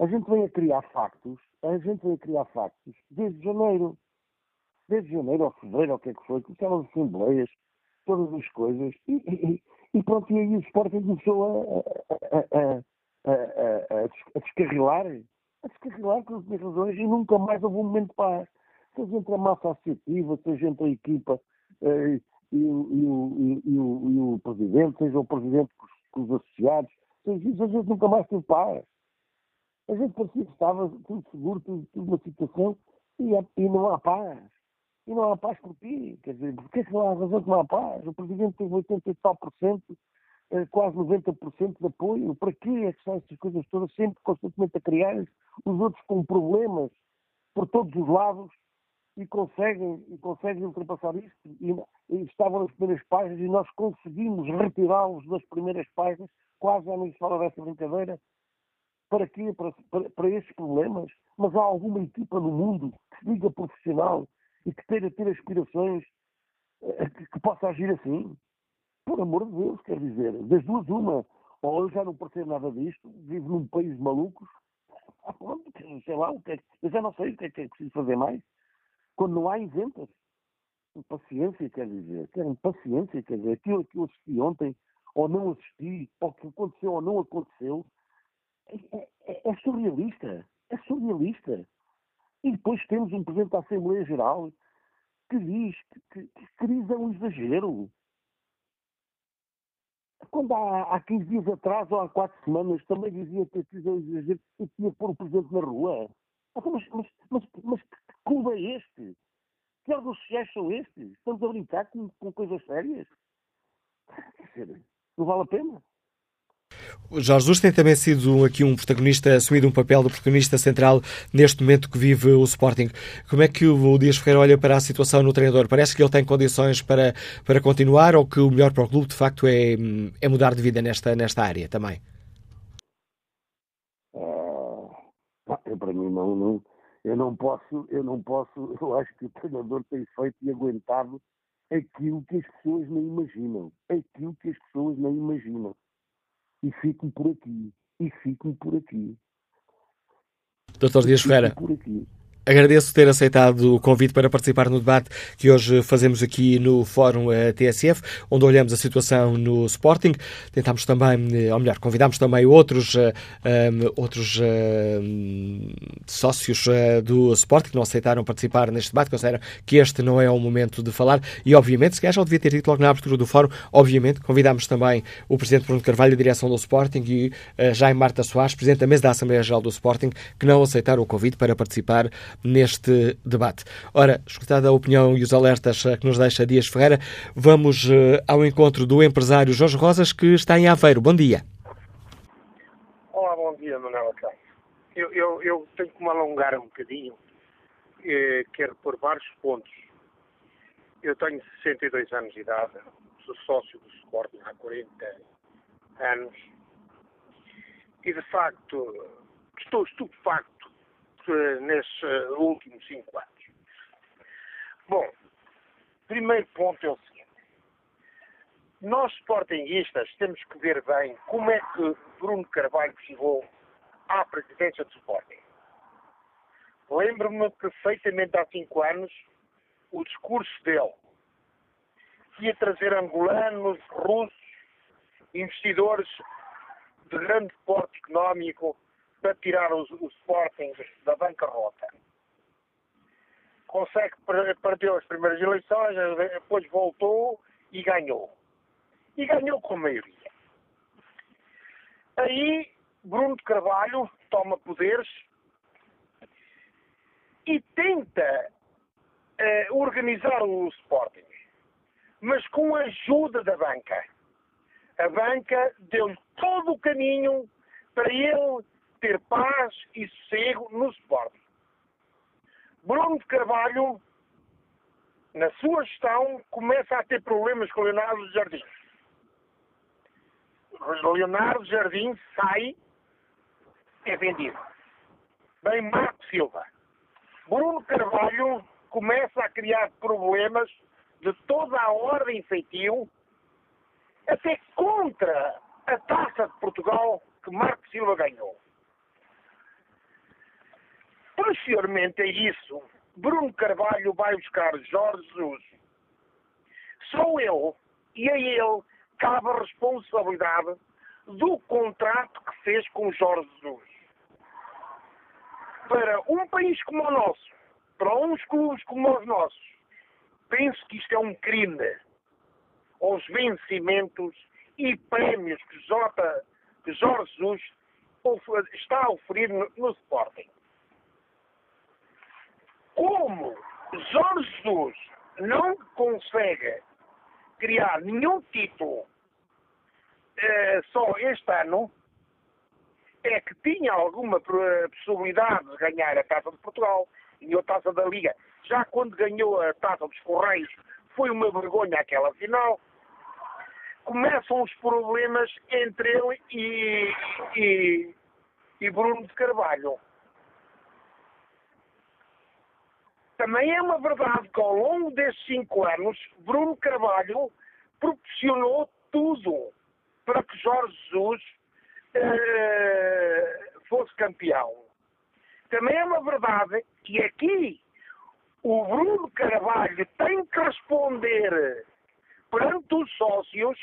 A gente vem a criar factos, a gente vem a criar factos desde janeiro. Desde janeiro ou fevereiro, ou o que é que foi, começaram as assembleias, todas as coisas, e, e, e pronto, e aí o Sporting começou a, a, a, a, descarrilar, a descarrilar com as razões, e nunca mais houve um momento de paz. Seja entre a massa associativa, seja entre a equipa e, e, e, e, o, e o presidente, seja o presidente com os associados. A gente nunca mais teve paz. A gente parecia que estava tudo seguro, tudo, tudo uma situação, e, e não há paz. E não há paz por quê? Quer dizer, porquê que não há razão que não há paz? O Presidente teve 80 e tal por cento, eh, quase 90% de apoio. Para quê é que são essas coisas todas sempre constantemente a criar os outros com problemas por todos os lados e conseguem, e conseguem ultrapassar isto. E, e estavam nas primeiras páginas e nós conseguimos retirá-los das primeiras páginas, quase já nem se fala dessa brincadeira. Para quê? Para, para, para esses problemas? Mas há alguma equipa no mundo que se diga profissional e que tenha ter aspirações eh, que, que, possa agir assim? Por amor de Deus, quer dizer, das duas uma. Ou eu já não percebo nada disto, vivo num país de malucos, ah, sei lá, o que é, eu já não sei o que é que é preciso fazer mais quando não há inventas. Paciência, quer dizer. Querem paciência, quer dizer. Aquilo que eu assisti ontem, ou não assisti, ou que aconteceu ou não aconteceu, é, é, é surrealista. É surrealista. E depois temos um Presidente da Assembleia Geral que diz que, que, que crise é um exagero. Quando há, há 15 dias atrás, ou há 4 semanas, também dizia que a crise é um exagero e tinha pôr o Presidente na rua. Mas, mas, mas, mas que clube é este? Que órgãos sociais são estes? Estamos a brincar com, com coisas sérias? Não vale a pena. O Jorge Jesus tem também sido aqui um protagonista, assumido um papel de protagonista central neste momento que vive o Sporting. Como é que o Dias Ferreira olha para a situação no treinador? Parece que ele tem condições para, para continuar ou que o melhor para o clube, de facto, é, é mudar de vida nesta, nesta área também? Eu para mim não, não, Eu não posso, eu não posso, <laughs> eu acho que o treinador tem feito e aguentado aquilo que as pessoas nem imaginam. Aquilo que as pessoas nem imaginam. E fico por aqui. E fico por aqui. Doutor Dias Ferreira. Por aqui. Agradeço ter aceitado o convite para participar no debate que hoje fazemos aqui no Fórum eh, TSF, onde olhamos a situação no Sporting. Tentámos também, eh, ou melhor, convidámos também outros, um, eh, outros um, sócios do Sporting que não aceitaram participar neste debate, consideram que este não é o momento de falar e, obviamente, se calhar já devia ter dito logo na abertura do Fórum, obviamente, convidámos também o Presidente Bruno Carvalho, a direção do Sporting e uh, Jaime Marta Soares, Presidente da mesa da Assembleia Geral do Sporting, que não aceitaram o convite para participar neste debate. Ora, escutada a opinião e os alertas eh, que nos deixa Dias Ferreira, vamos uh, ao encontro do empresário Jorge Rosas, que está em Aveiro. Bom dia. Olá, bom dia, Manuela. Eu, eu, eu, tenho que me alongar um bocadinho, eh, quero pôr vários pontos. Eu tenho 62 anos de idade, sou sócio do Sporting há 40 anos e, de facto, estou estupefacto nestes eh, últimos cinco anos. Bom, primeiro ponto é o seguinte. Nós, sportinguistas, temos que ver bem como é que Bruno Carvalho chegou à presidência do Sporting. Lembro-me perfeitamente há cinco anos o discurso dele. Que ia trazer angolanos, russos, investidores de grande porte económico para tirar o, o Sporting da bancarrota. Consegue, perdeu as primeiras eleições, depois voltou e ganhou. E ganhou com maioria. Aí, Bruno de Carvalho toma poderes e tenta eh, organizar o Sporting, mas com a ajuda da banca. A banca deu-lhe todo o caminho para ele ter paz e sossego no Sporting. Bruno de Carvalho, na sua gestão, começa a ter problemas com Leonardo Jardim. Leonardo Jardim sai, é vendido. Vem Marco Silva. Bruno Carvalho começa a criar problemas de toda a ordem feitio, até contra a taça de Portugal que Marco Silva ganhou. Posteriormente a isso, Bruno Carvalho vai buscar Jorge Jesus. Sou eu, e a ele cabe a responsabilidade do contrato que fez com Jorge Jesus. Para um país como o nosso, para uns clubes como os nossos, penso que isto é um crime. Os vencimentos e prémios que, Jorge Jesus está a oferecer no Sporting como Jorge Jesus não consegue criar nenhum título eh, só este ano, é que tinha alguma possibilidade de ganhar a Taça de Portugal e a Taça da Liga. Já quando ganhou a Taça dos Correios, foi uma vergonha aquela final. Começam os problemas entre ele e, e, e Bruno de Carvalho. Também é uma verdade que ao longo destes cinco anos, Bruno Carvalho proporcionou tudo para que Jorge Jesus eh, fosse campeão. Também é uma verdade que aqui o Bruno Carvalho tem que responder perante os sócios,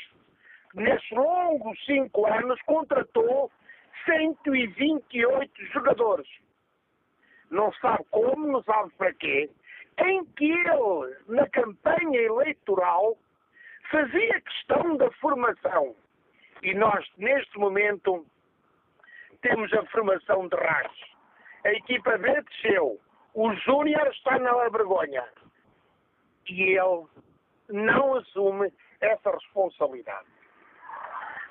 nestes longos cinco anos, contratou 128 jogadores não sabe como, não sabe para quê, em que ele, na campanha eleitoral, fazia questão da formação. E nós, neste momento, temos a formação de raios. A equipa B desceu. O Júnior está na vergonha. E ele não assume essa responsabilidade.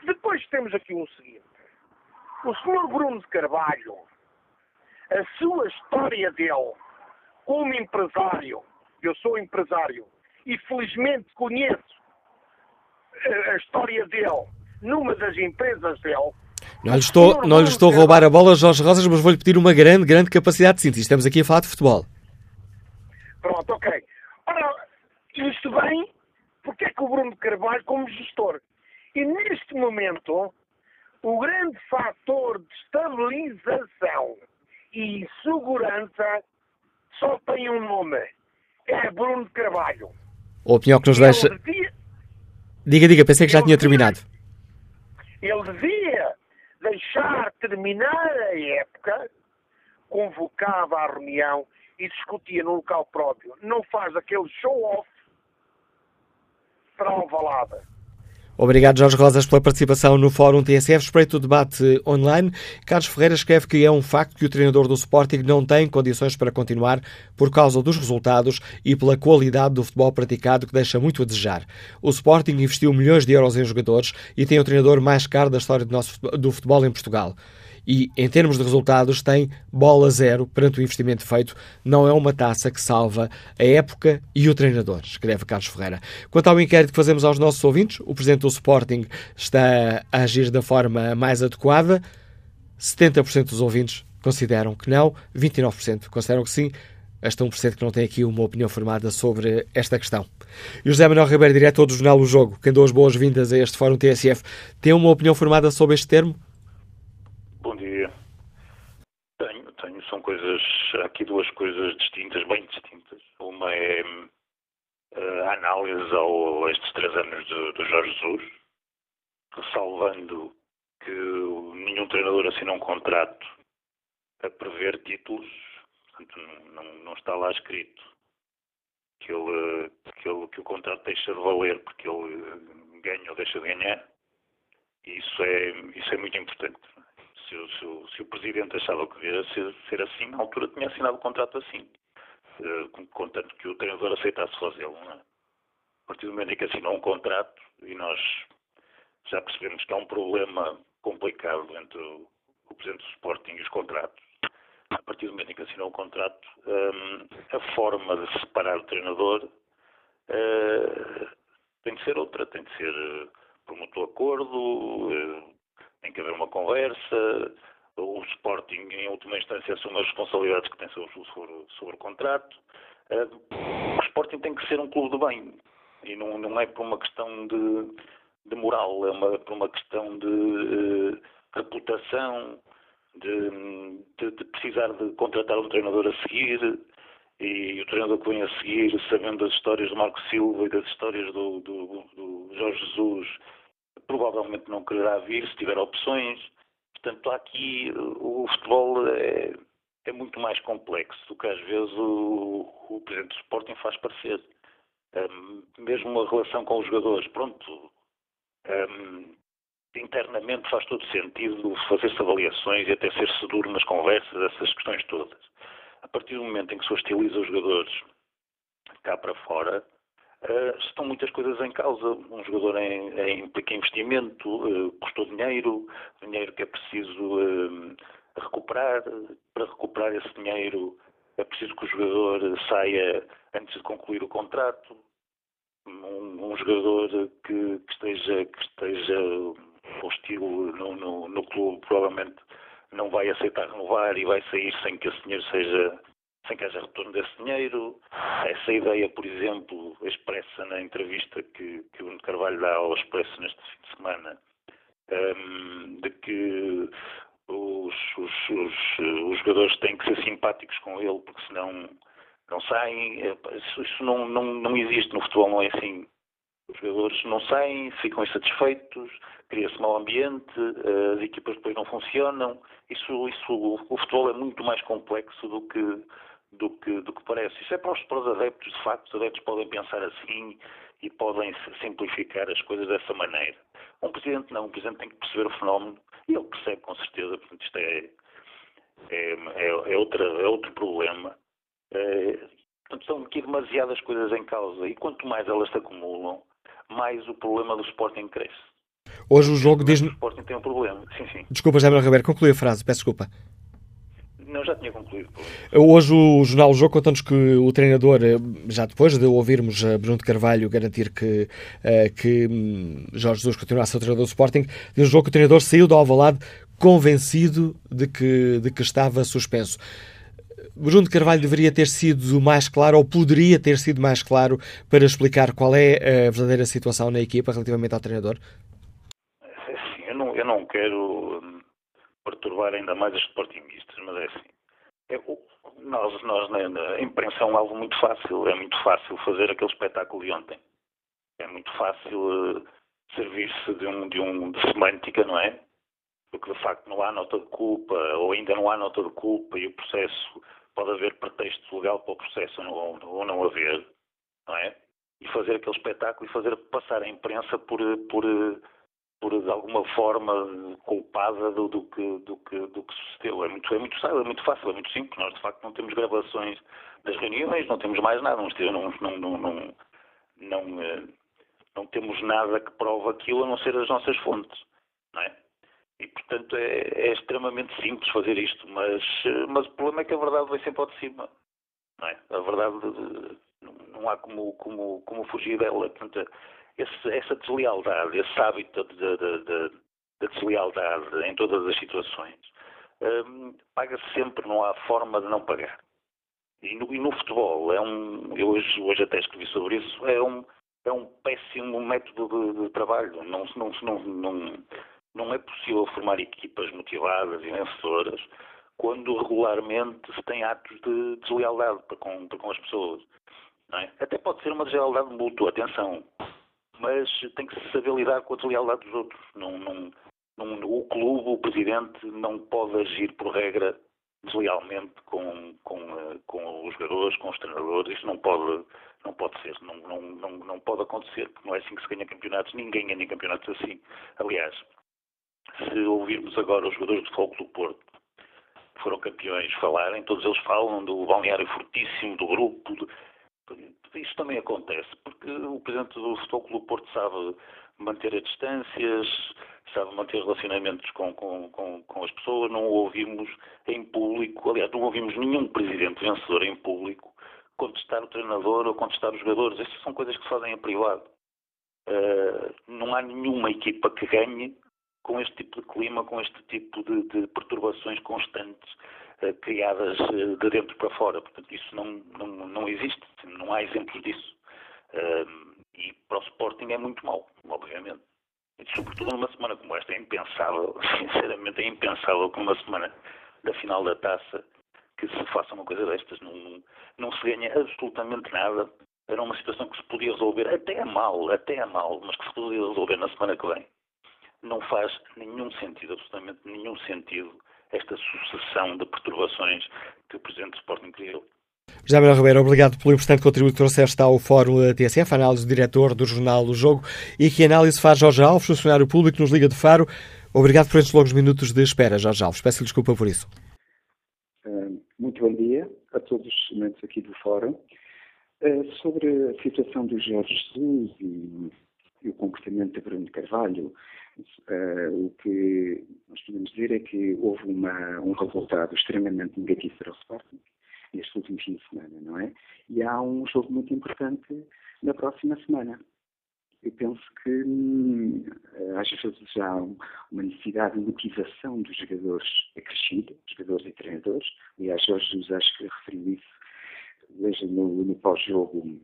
Depois temos aqui o seguinte. O senhor Bruno de Carvalho a sua história dele como empresário, eu sou empresário e felizmente conheço a história dele numa das empresas dele. Não lhe estou, não lhe estou a roubar a bola, Jorge Rosas, mas vou-lhe pedir uma grande, grande capacidade de síntese. Estamos aqui a falar de futebol. Pronto, ok. Ora, isto bem, porque é que o Bruno Carvalho, como gestor, e neste momento, o grande fator de estabilização e segurança só tem um nome. É Bruno Carvalho. A opinião que nos deixa. Devia... Diga, diga, pensei que já tinha terminado. Ele devia deixar terminar a época, convocava a reunião e discutia no local próprio. Não faz aquele show-off para Alvalada. Obrigado, Jorge Rosas, pela participação no Fórum TSF. Espreito o debate online. Carlos Ferreira escreve que é um facto que o treinador do Sporting não tem condições para continuar por causa dos resultados e pela qualidade do futebol praticado, que deixa muito a desejar. O Sporting investiu milhões de euros em jogadores e tem o treinador mais caro da história do, nosso, do futebol em Portugal e, em termos de resultados, tem bola zero perante o investimento feito. Não é uma taça que salva a época e o treinador, escreve Carlos Ferreira. Quanto ao inquérito que fazemos aos nossos ouvintes, o presidente do Sporting está a agir da forma mais adequada. 70% dos ouvintes consideram que não, 29% consideram que sim. Esta 1% que não tem aqui uma opinião formada sobre esta questão. E José Manuel Ribeiro, diretor do jornal O Jogo, que deu as boas-vindas a este Fórum TSF, tem uma opinião formada sobre este termo? Bom dia. Tenho, são coisas, há aqui duas coisas distintas, bem distintas. Uma é eh, a análise ao, a estes três anos do, Jorge Jesus, ressalvando que nenhum treinador assina um contrato a prever títulos, portanto não, não, está lá escrito que, ele, que, ele, que o contrato deixa de valer porque ele ganha ou deixa de ganhar. Isso é, isso é muito importante se, se, se, o Presidente achava que devia ser, ser, assim, na altura tinha assinado o contrato assim, uh, contanto que o treinador aceitasse fazê-lo. É? A partir do momento em que assinou um contrato, e nós já percebemos que há um problema complicado entre o, o Presidente do Sporting e os contratos, a partir do momento em que assinou o contrato, ehm, a forma de separar o treinador uh, tem de ser outra, tem de ser por mútuo acordo, tem que haver uma conversa, o Sporting, em última instância, assume as responsabilidades que tem sobre, sobre, o contrato. Uh, o Sporting tem que ser um clube de bem e não, não é por uma questão de, de moral, é uma, por uma questão de uh, reputação, de, de, de, precisar de contratar um treinador a seguir e o treinador que vem a seguir, sabendo das histórias do Marco Silva e das histórias do, do, do Jorge Jesus provavelmente não quererá vir se tiver opções. Portanto, aqui o futebol é, é muito mais complexo do que às vezes o, o Presidente do Sporting faz parecer. Um, mesmo uma relação com os jogadores, pronto, um, internamente faz todo sentido fazer-se avaliações e até ser-se duro nas conversas, essas questões todas. A partir do momento em que se hostiliza os jogadores cá para fora, Uh, estão muitas coisas em causa. Um jogador em, em, implica investimento, uh, custou dinheiro, dinheiro que é preciso uh, recuperar. Para recuperar esse dinheiro é preciso que o jogador saia antes de concluir o contrato. Um, um jogador que, que, esteja, que esteja hostil no, no, no clube provavelmente não vai aceitar renovar e vai sair sem que esse dinheiro seja sem que haja retorno desse dinheiro. Essa ideia, por exemplo, expressa na entrevista que, que o Bruno Carvalho dá ao Expresso neste fim de semana, um, de que os, os, os, os, jogadores têm que ser simpáticos com ele, porque senão não saem. Isso, isso não, não, não existe no futebol, não é assim. Os jogadores não saem, ficam insatisfeitos, cria-se mau ambiente, as equipas depois não funcionam. Isso, isso, o futebol é muito mais complexo do que do que, do que parece. Isso é para os, para os adeptos, de facto, os adeptos podem pensar assim e podem simplificar as coisas dessa maneira. Um presidente não, um presidente tem que perceber o fenómeno e ele percebe com certeza, portanto isto é, é, é, é, outra, é outro problema. É, portanto, estão aqui demasiadas coisas em causa e quanto mais elas se acumulam, mais o problema do Sporting cresce. Hoje o jogo diz... O Sporting tem um problema, sim, sim. Desculpa, Manuel Ribeiro, conclui a frase, peço desculpa Não, já tinha concluído. Hoje o Jornal O Jogo conta-nos que o treinador, eh, já depois de ouvirmos eh, Bruno de Carvalho garantir que, eh, que hum, Jorge Jesus continua a ser o treinador do Sporting, diz o jogo que o treinador saiu do Alvalade convencido de que, de que estava suspenso. Bruno de Carvalho deveria ter sido mais claro, ou poderia ter sido mais claro, para explicar qual é a verdadeira situação na equipa relativamente ao treinador? Sim, eu não, eu não quero hum, perturbar ainda mais os sportinguistas, mas é assim. É, nós, nós na, na imprensa é um alvo muito fácil, é muito fácil fazer aquele espetáculo de ontem. É muito fácil uh, servir-se de, um, de, um, de semântica, não é? Porque de facto não há nota de culpa, ou ainda não há nota de culpa, e o processo pode haver pretexto legal para o processo ou não, ou não haver, não é? E fazer aquele espetáculo e fazer passar a imprensa por, por, por de alguma forma culpada do, do, que, do, que, do que sucedeu. É muito, é, muito, é muito fácil, é muito simples. Nós de facto não temos gravações das reuniões, não temos mais nada, não, não, não, não, não, eh, não temos nada que prova aquilo a não ser as nossas fontes. Não é? E, portanto, é, é, extremamente simples fazer isto, mas, mas o problema é que a verdade vai sempre ao de cima. Não é? A verdade não, não há como, como, como fugir dela. Portanto, esse, essa deslealdade, esse hábito de, de, de, de deslealdade em todas as situações, um, paga-se sempre, não há forma de não pagar. E no, e no, futebol, é um, eu hoje, hoje até escrevi sobre isso, é um, é um péssimo método de trabalho. Não, não, não, não, não é possível formar equipas motivadas e vencedoras quando regularmente se tem atos de deslealdade para com, para com as pessoas. É? Até pode ser uma deslealdade mútua, atenção, mas tem que saber lidar com a deslealdade dos outros. Não, não, não, o clube, o presidente, não pode agir por regra deslealmente com, com, eh, com os jogadores, com os treinadores. Isso não pode, não pode ser, não, não, não, não pode acontecer, porque não é assim que se ganha campeonatos. Ninguém ganha campeonatos assim. Aliás, se ouvirmos agora os jogadores do Futebol do Porto, que foram campeões, falarem, todos eles falam do balneário fortíssimo, do grupo. Do... Isso também acontece, porque o presidente do Futebol do Porto sabe manter as distâncias, sabe manter relacionamentos com, com, com, com as pessoas, não ouvimos em público, aliás, não ouvimos nenhum presidente vencedor em público contestar o treinador ou contestar os jogadores. Estas são coisas que se fazem em privado. Uh, não há nenhuma equipa que ganhe com este tipo de clima, com este tipo de, de perturbações constantes criadas uh, de dentro para fora. Portanto, isso não, não, não existe, não há exemplos disso. E para o Sporting é muito mau, obviamente. E, sobretudo numa semana como esta, é impensável, <laughs> sinceramente é impensável que numa semana da final da taça que se faça uma coisa destas. Não, não se ganha absolutamente nada. Era uma situação que se podia resolver até a mal, até a mal, mas que se podia resolver na semana que vem não faz nenhum sentido, absolutamente nenhum sentido, esta sucessão de perturbações que o Presidente do Sporting criou. José Manuel Ribeiro, obrigado pelo importante contributo que trouxeste ao Fórum TSF, análise do diretor do jornal O Jogo. E que análise faz Jorge Alves, funcionário público nos Liga de Faro. Obrigado por estes longos minutos de espera, Jorge Alves. Peço desculpa por isso. Eh, muito bom dia a todos os membros aqui do Fórum. Eh, sobre a situação do Jorge Jesus e, e o comportamento de Bruno Carvalho, Uh, o que nós podemos dizer é que houve uma, um resultado extremamente negativo para o Sporting neste último fim de semana, não é? E há um jogo muito importante na próxima semana. Eu penso que hum, às vezes há uma necessidade de motivação dos jogadores acrescida, jogadores e treinadores. Aliás, Jorge Jesus acho que referiu isso veja no, no pós-jogo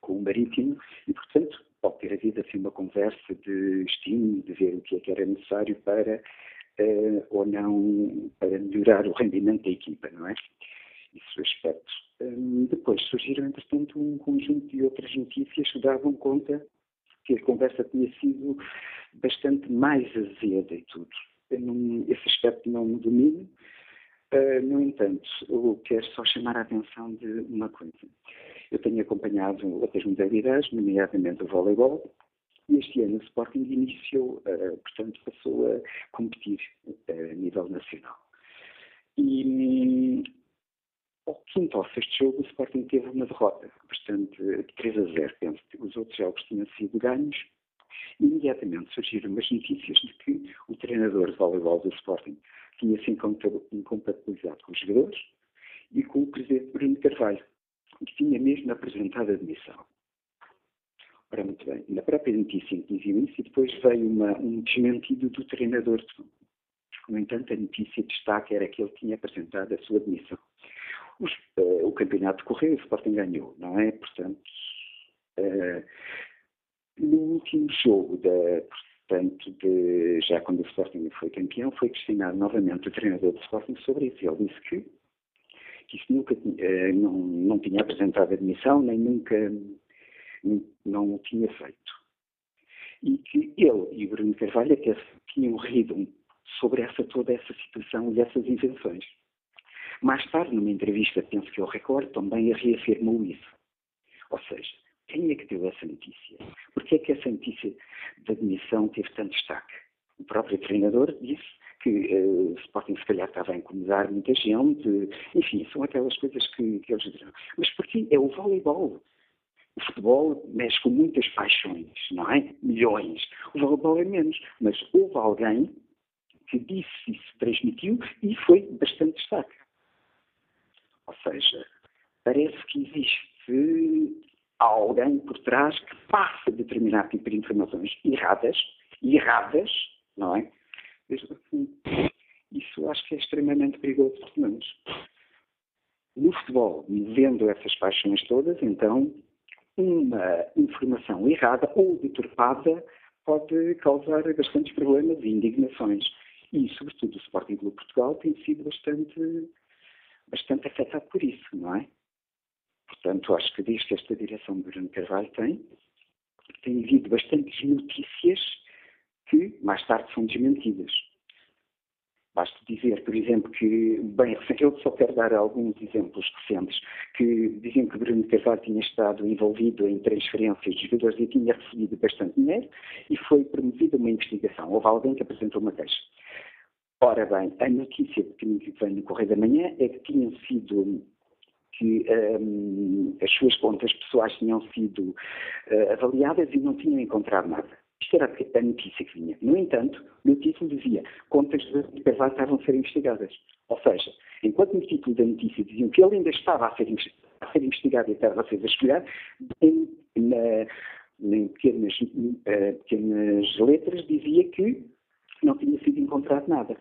com o Marítimo, e portanto pode ter havido assim uma conversa de estímulo, de ver o que é que era necessário para uh, ou não para melhorar o rendimento da equipa, não é? Isso aspecto. Um, depois surgiram, entretanto, um conjunto de outras notícias que davam conta que a conversa tinha sido bastante mais azeda e tudo. Não, esse aspecto não me domina. Uh, no entanto, eu quero só chamar a atenção de uma coisa. Eu tenho acompanhado outras modalidades, nomeadamente o voleibol, e este ano o Sporting iniciou, uh, portanto, passou a competir uh, a nível nacional. E ao quinto ao sexto jogo, o Sporting teve uma derrota, bastante de 3 a 0, penso. Os outros jogos tinham sido ganhos imediatamente surgiram umas notícias de que o treinador de voleibol do Sporting tinha se incompatibilizado com os jogadores e com o presidente Bruno Carvalho, que tinha mesmo apresentado a demissão. Ora, muito bem, na própria notícia diziam isso, e depois veio uma, um desmentido do treinador. No entanto, a notícia de destaque era que ele tinha apresentado a sua demissão. Os, uh, o campeonato correu e o Sporting ganhou, não é? Portanto, uh, no último jogo, da, portanto, de, já quando o Sporting foi campeão, foi questionado novamente o treinador do Sporting sobre isso. Ele disse que, que isso nunca uh, não, não tinha apresentado a demissão, nem nunca não o tinha feito. E que ele e o Bruno Carvalho até tinham rido sobre essa, toda essa situação e essas invenções. Mais tarde, numa entrevista, penso que eu recordo, também reafirmou isso. Ou seja, quem é que deu essa notícia? Porquê é que essa notícia da demissão teve tanto destaque? O próprio treinador disse que uh, o Sporting se calhar estava a incomodar muita gente, enfim, são aquelas coisas que, que eles disseram. Mas porquê? É o voleibol. O futebol mexe com muitas paixões, não é? Milhões. O voleibol é menos. Mas houve alguém que disse isso, transmitiu e foi bastante destaque. Ou seja, parece que existe alguém por trás que passa determinado tipo de informações erradas, erradas, não é? Isso acho que é extremamente perigoso, pelo menos. No futebol, vendo essas paixões todas, então uma informação errada ou deturpada pode causar bastantes problemas e indignações. E, sobretudo, o Sporting Clube Portugal tem sido bastante, bastante afetado por isso, não é? Portanto, acho que desde que esta direção do Bruno Carvalho tem, tem havido bastantes notícias que mais tarde são desmentidas. Basta dizer, por exemplo, que, bem, <laughs> eu só quero dar alguns exemplos recentes, que diziam que Bruno Carvalho tinha estado envolvido em transferências de jogadores e tinha recebido bastante dinheiro e foi promovida uma investigação. Houve alguém que apresentou uma queixa. Ora bem, a notícia que vem no Correio da Manhã é que tinham sido que um, as suas contas pessoais tinham sido uh, avaliadas e não tinham encontrado nada. Isto era a notícia que vinha. No entanto, no título dizia contas de Carvalho estavam a ser investigadas. Ou seja, enquanto no título da notícia diziam que ele ainda estava a ser, a ser investigado e estava a ser vasculhado, em, na, em pequenas, uh, pequenas letras dizia que não tinha sido encontrado nada.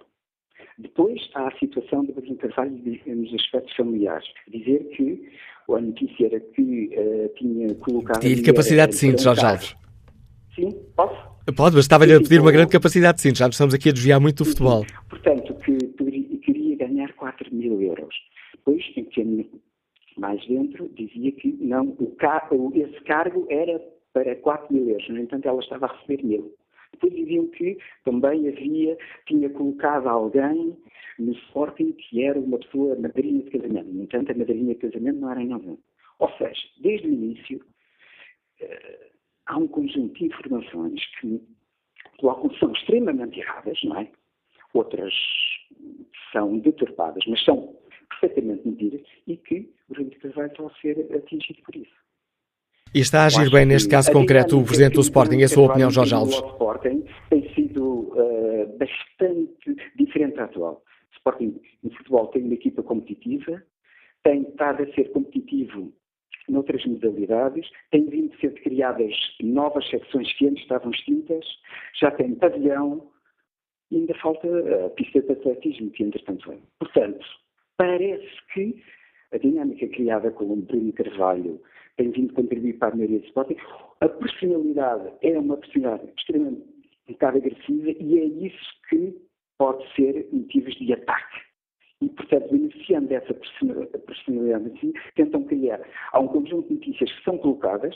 Depois há a situação de Carvalho nos aspectos familiares. Dizer que a notícia era que uh, tinha colocado. Tinha capacidade de síntese, Jorge Alves. Sim, posso? Pode, mas estava-lhe a pedir uma grande capacidade de síntese. Já estamos aqui a desviar muito do futebol. Portanto, que queria ganhar 4 mil euros. Depois, em mais dentro, dizia que não, o car esse cargo era para 4 mil euros. No entanto, ela estava a receber mil. Depois diziam que também havia, tinha colocado alguém no Sporting que era uma pessoa madrinha de casamento. No entanto, a madrinha de casamento não era ninguém. Ou seja, desde o início, uh, há um conjunto de informações que colocam, são extremamente erradas, não é? Outras são deturpadas, mas são perfeitamente mentiras e que o de Carvalho a ser atingido por isso. E está a agir bem neste caso concreto o Presidente do Sporting, a sua opinião, Jorge Alves? O Sporting tem sido uh, bastante diferente da atual. O Sporting, no futebol, tem uma equipa competitiva, tem estado a ser competitivo noutras modalidades, tem vindo a ser criadas novas secções que antes estavam extintas, já tem pavilhão, e ainda falta a pista de atletismo, que entretanto é. Portanto, parece que a dinâmica criada com o Bruno Carvalho tem vindo a contribuir para a maioria do Sporting. A personalidade é uma personalidade extremamente um bocado agressiva e é isso que pode ser motivos de ataque e, portanto, beneficiando dessa personalidade assim, tentam criar. Há um conjunto de notícias que são colocadas,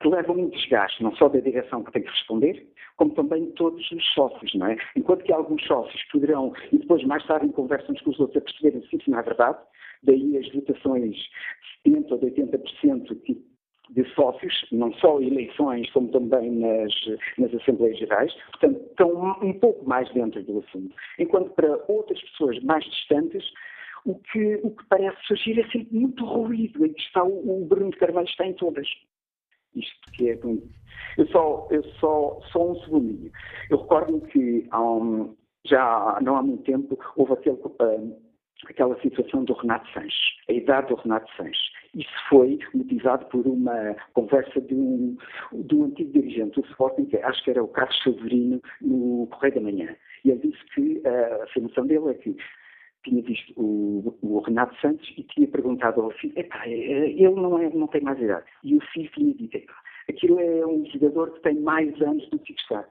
que levam um desgaste, não só da direção que tem que responder, como também de todos os sócios, não é? Enquanto que alguns sócios poderão, e depois mais tarde em conversam com os outros, a perceberem se isso não é verdade, daí as votações de 70% ou de 80% que de sócios, não só eleições, como também nas, nas Assembleias Gerais, portanto, estão um, pouco mais dentro do assunto. Enquanto para outras pessoas mais distantes, o que, o que parece surgir é sempre muito ruído, em que está o, o Bruno Carvalho está em todas. Isto que é Eu só, eu só, só um segundinho. Eu recordo-me que um, já não há muito tempo houve aquele, uh, aquela situação do Renato Sanches, a idade do Renato Sanches. Isso foi motivado por uma conversa de um, de um antigo dirigente do Sporting, que acho que era o Carlos Severino, no Correio da Manhã. E ele disse que a afirmação dele é que tinha visto o, o, Renato Santos e tinha perguntado ao filho, epá, é, ele não, é, não tem mais idade. E o filho tinha dito, aquilo é um jogador que tem mais anos do que está.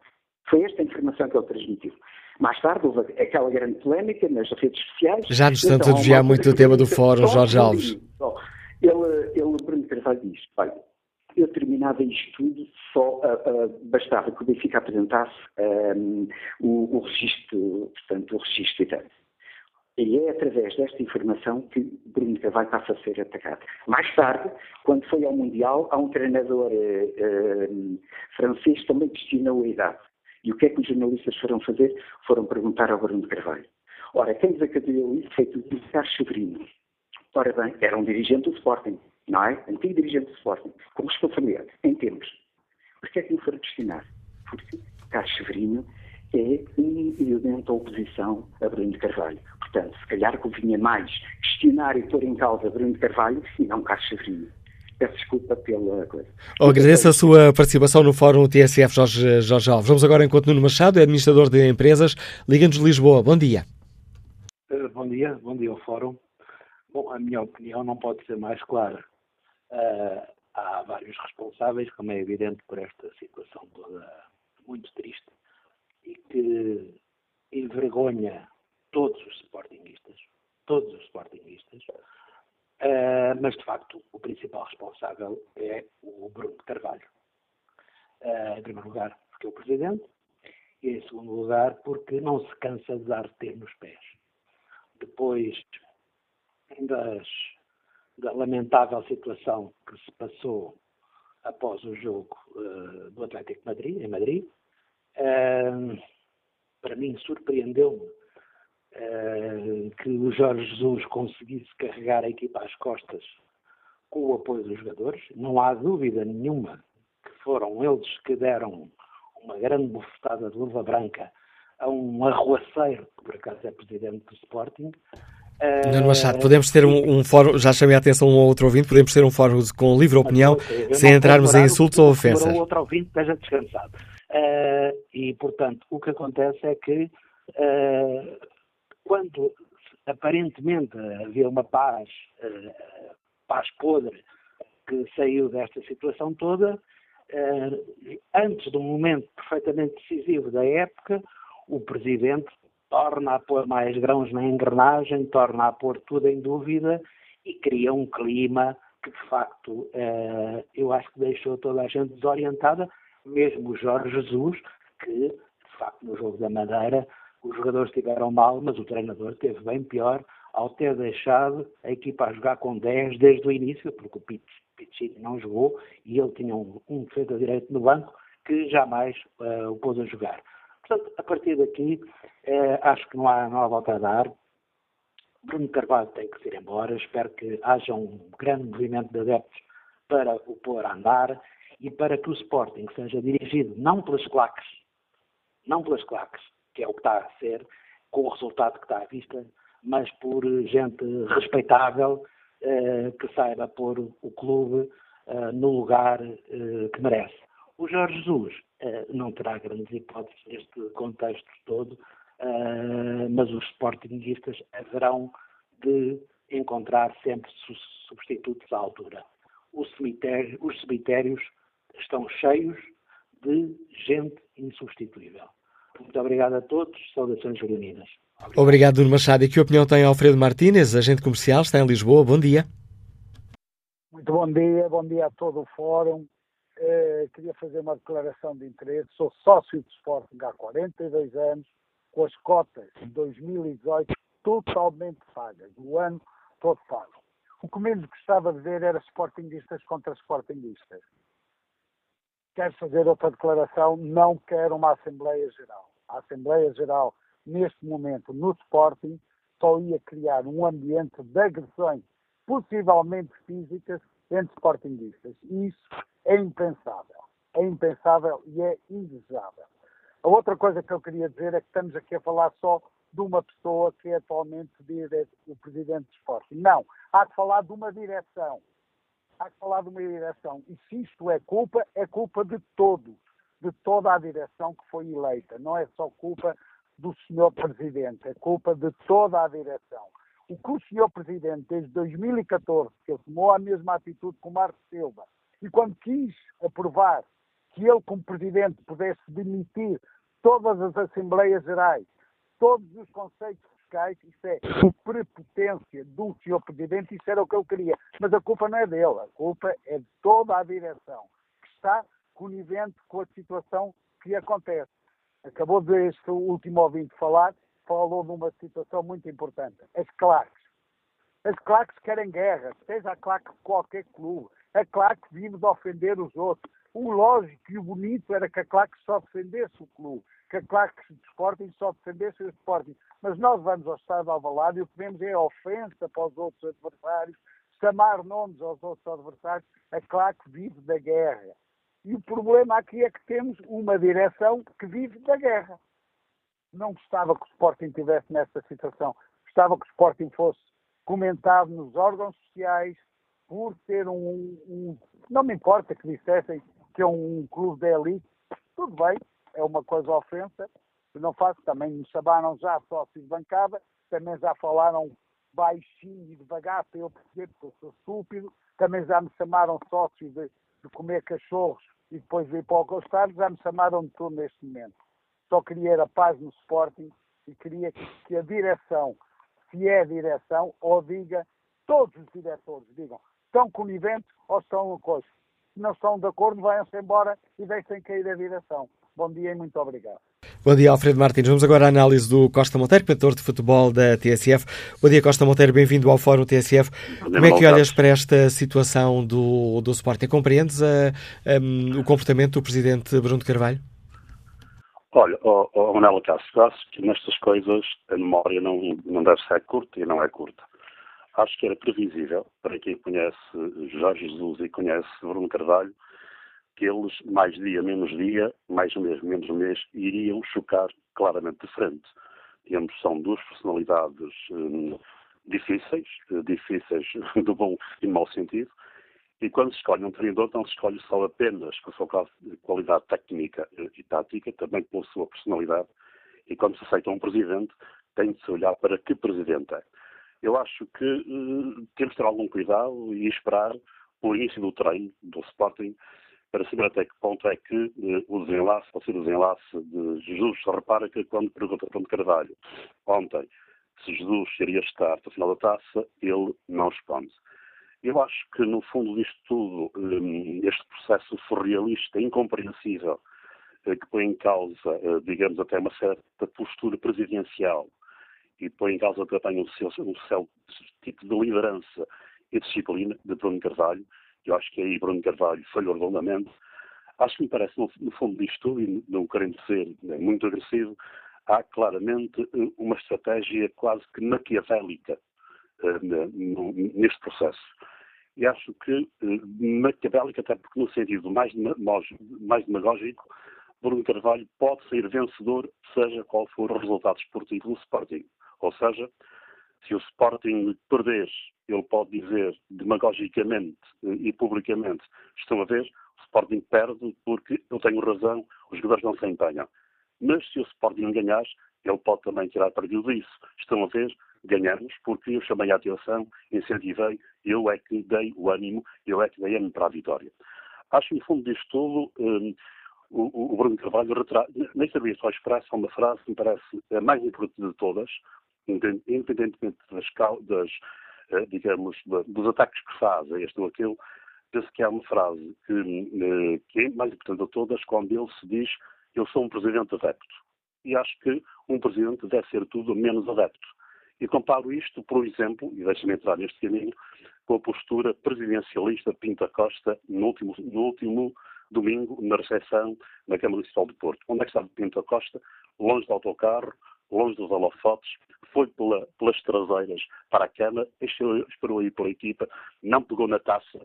Foi esta a informação que ele transmitiu. Mais tarde houve aquela grande polémica nas redes sociais. Já nos estamos então, a desviar muito do tema do fórum, Jorge Alves. Ele, ele, Bruno Carvalho diz, olha, eu terminava isto tudo, só uh, uh, bastava que o Benfica apresentasse um, o, o registro, portanto, o registro interno. E é através desta informação que Bruno Carvalho passa a ser atacado. Mais tarde, quando foi ao Mundial, há um treinador uh, francês que também questionou a idade. E o que é que os jornalistas foram fazer? Foram perguntar ao Bruno Carvalho. Ora, quem desacadeou isso foi o Carlos Severino. Ora bem, era um dirigente do Sporting, não é? Antigo dirigente do Sporting, com responsabilidade, em tempos. Por que é que não foram questionar? Porque Carlos Severino é um elemento da oposição a Bruno de Carvalho. Portanto, se calhar convinha mais questionar e pôr em causa Bruno de Carvalho e não Carlos Severino. Peço desculpa pela coisa. Oh, agradeço a sua participação no Fórum TSF, Jorge, Jorge Alves. Vamos agora enquanto Nuno Machado, é administrador de empresas, Liga-nos Lisboa. Bom dia. Uh, bom dia, bom dia ao Fórum. Bom, a minha opinião não pode ser mais clara. Uh, há vários responsáveis, como é evidente, por esta situação toda muito triste e que envergonha todos os sportinguistas, todos os sportinguistas, Uh, mas, de facto, o principal responsável é o Bruno Carvalho. Uh, em primeiro lugar, porque é o Presidente, e em segundo lugar, porque não se cansa de dar ter nos pés. Depois das, da lamentável situação que se passou após o jogo uh, do Atlético Madrid, em Madrid, para mim surpreendeu-me que o Jorge Jesus conseguisse carregar a equipa às costas com o apoio dos jogadores. Não há dúvida nenhuma que foram eles que deram uma grande bufetada de luva branca a um arruaceiro, que por acaso é presidente do Sporting. Nuno Machado, podemos ter um, um, fórum, já chamei a atenção um ou outro ouvinte, podemos ter um fórum com livre opinião, sem entrarmos em insultos ou ofensas. O outro ouvinte esteja descansado. Uh, e, portanto, o que acontece é que uh, aparentemente havia uma paz, uh, paz podre, que saiu desta situação toda, uh, antes do momento perfeitamente decisivo da época, o Presidente torna a pôr mais grãos na engrenagem, torna a pôr tudo em dúvida e cria um clima que, de facto, uh, eu acho que deixou toda a gente desorientada, mesmo o Jorge Jesus, que, de facto, no jogo da Madeira, os jogadores estiveram mal, mas o treinador teve bem pior ao ter deixado a equipa a jogar com 10 desde o início, porque o Piccini não jogou e ele tinha um, um defesa direito no banco que jamais uh, o pôs a jogar. Portanto, a partir daqui, uh, acho que não há, não há volta a dar. Bruno Carvalho tem que ir embora. Espero que haja um grande movimento de adeptos para o pôr a andar e para que o Sporting seja dirigido não pelas claques, não pelas claques, que é o que está a ser, com o resultado que está à vista, mas por gente respeitável eh, que saiba pôr o clube eh, no lugar eh, que merece. O Jorge Jesus não terá grandes hipóteses neste contexto todo, mas os sportinguistas haverão de encontrar sempre substitutos à altura. Cemitério, os cemitérios estão cheios de gente insubstituível. Muito obrigado a todos. Saudações juninas. Obrigado, obrigado Nuno Machado. E que opinião tem Alfredo Martínez, agente comercial, está em Lisboa. Bom dia. Muito bom dia, bom dia a todo o fórum. Eh, queria fazer uma declaração de interesse. Sou sócio de Sporting há 42 anos, com as cotas de 2018 totalmente pagas, o ano todo pago. O que menos gostava de ver era Sportingistas contra Sportingistas quero fazer outra declaração, não quero uma Assembleia Geral. A Assembleia Geral, neste momento, no Sporting, só ia criar um ambiente de agressões, possivelmente físicas, entre sportinguistas. E isso é impensável. É impensável e é indesejável. A outra coisa que eu queria dizer é que estamos aqui a falar só de uma pessoa que é atualmente o presidente do Sporting. Não, há de falar de uma direção. Há de falar de uma direção. E se isto é culpa, é culpa de todos, de toda a direção que foi eleita. Não é só culpa do senhor presidente, é culpa de toda a direção. O que o senhor presidente, desde 2014, que ele tomou a mesma atitude com o Marcos Silva, e quando quis aprovar que ele, como presidente, pudesse demitir todas as Assembleias Gerais, todos os conceitos fiscais, isso é prepotência do senhor presidente, isso era o que eu queria. Mas a culpa não é dele, a culpa é de toda a direção, que está conivente com a situação que acontece. Acabou de este último ouvinte falar, falou de uma situação muito importante, as claques. As claques querem guerra, seja a claque de qualquer clube. A claque vive de ofender os outros. O lógico e o bonito era que a claque só defendesse o clube, que a claque de Sporting só defendesse o Sporting. Mas nós vamos ao Estado de Alvalade e o que vemos é ofensa para os outros adversários, chamar nomes aos outros adversários. A claque vive da guerra. E o problema aqui é que temos uma direção que vive da guerra. Não gostava que o Sporting estivesse nesta situação. Gostava que o Sporting fosse comentado nos órgãos sociais por ter um, um não me importa que dissessem que é um clube da elite, tudo bem, é uma coisa ofensa, eu não faço, também me chamaram já sócio de bancada, também já falaram baixinho e devagar para eu perceber porque eu sou estúpido, também já me chamaram sócio de, de comer cachorros e depois vir para o Costar, já me chamaram de tudo neste momento. Só queria era paz no Sporting e queria que a direção, se é direção, ou diga, todos os diretores digam, estão coniventes ou estão no. Se não estão de acordo, venham-se embora e deixem cair a direção. Bom dia e muito obrigado. Bom dia, Alfredo Martins. Vamos agora à análise do Costa Monteiro, comentador de futebol da TSF. Bom dia, Costa Monteiro. Bem-vindo ao Fórum TSF. Como é que olhas para esta situação do, do Sporting? Compreendes a, a, o comportamento do presidente Bruno Carvalho? Olha, oh, oh, Manuela Castro, acho que nestas coisas a memória não, não deve ser curta e não é curta. Acho que era previsível, para quem conhece Jorge Jesus e conhece Bruno Carvalho, que eles, mais dia, menos dia, mais mês, menos mês, iriam chocar claramente de frente. Temos, são duas personalidades hum, difíceis, difíceis <laughs> do bom e mau sentido, e quando se escolhe um treinador, não se escolhe só apenas por sua qualidade técnica e tática, também pela sua personalidade. E quando se aceita um presidente, tem de se olhar para que presidente é. Eu acho que uh, temos de ter algum cuidado e esperar o início do treino do Sporting para saber até que ponto é que uh, o desenlace, pode ser o desenlace de Jesus. Repara que quando pergunta para o Carvalho ontem se Jesus iria estar para o final da taça, ele não responde. Eu acho que, no fundo disto tudo, hum, este processo surrealista, incompreensível, eh, que põe em causa, eh, digamos, até uma certa postura presidencial e põe em causa também um seu, um tipo de liderança e disciplina de Bruno Carvalho, eu acho que aí Bruno Carvalho falhou redondamente. Acho que me parece, no, fundo disto tudo, e não querendo ser né, muito agressivo, há claramente eh, uma estratégia quase que maquiavélica uh, neste processo. E acho que uh, maquiavélica, até porque no sentido mais, mais demagógico, Bruno Carvalho pode sair vencedor, seja qual for o resultado esportivo do Sporting. Ou seja, se o Sporting perder, ele pode dizer demagogicamente uh, e publicamente, estão a ver, o Sporting perde porque eu tenho razão, os jogadores não se empenham. Mas se o Sporting ganhar, ele pode também tirar partido disso. Estão a ver, ganhamos, porque eu chamei a atenção, incentivei, eu é que dei o ânimo, eu é que dei ânimo para a vitória. Acho, no fundo disto tudo, um, o, o, Bruno Carvalho retrata, nem sabia só expressa uma frase que me parece a mais importante de todas, independentemente das, das eh, digamos, dos ataques que faz a este ou aquele, penso que há uma frase que, eh, que é mais importante de todas, quando ele se diz eu sou um presidente adepto. E acho que um presidente deve ser tudo menos adepto. E comparo isto, por exemplo, e deixe-me entrar neste caminho, com a postura presidencialista de Pinta Costa no último, no último domingo, na recepção na Câmara Municipal de Porto. Onde é que estava Pinta Costa? Longe do autocarro, longe dos holofotes, foi pela, pelas traseiras para a Câmara, esperou aí pela equipa, não pegou na taça,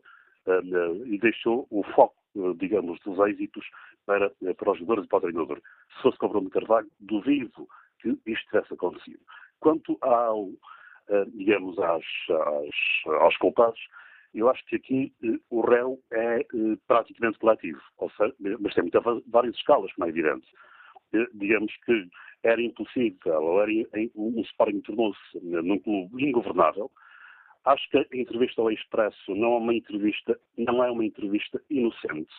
e deixou o foco, digamos, dos êxitos para, para os jogadores e para o treinador. Se fosse com o Bruno Carvalho, duvido que isto tivesse acontecido. Quanto ao, digamos, às, às, aos culpados, eu acho que aqui o réu é praticamente coletivo, seja, mas tem muitas, várias escalas, como é evidente. Digamos que era impossível, ou era, o Sporting tornou-se num clube ingovernável. Acho que a entrevista ao Expresso não é uma entrevista, não é uma entrevista inocente.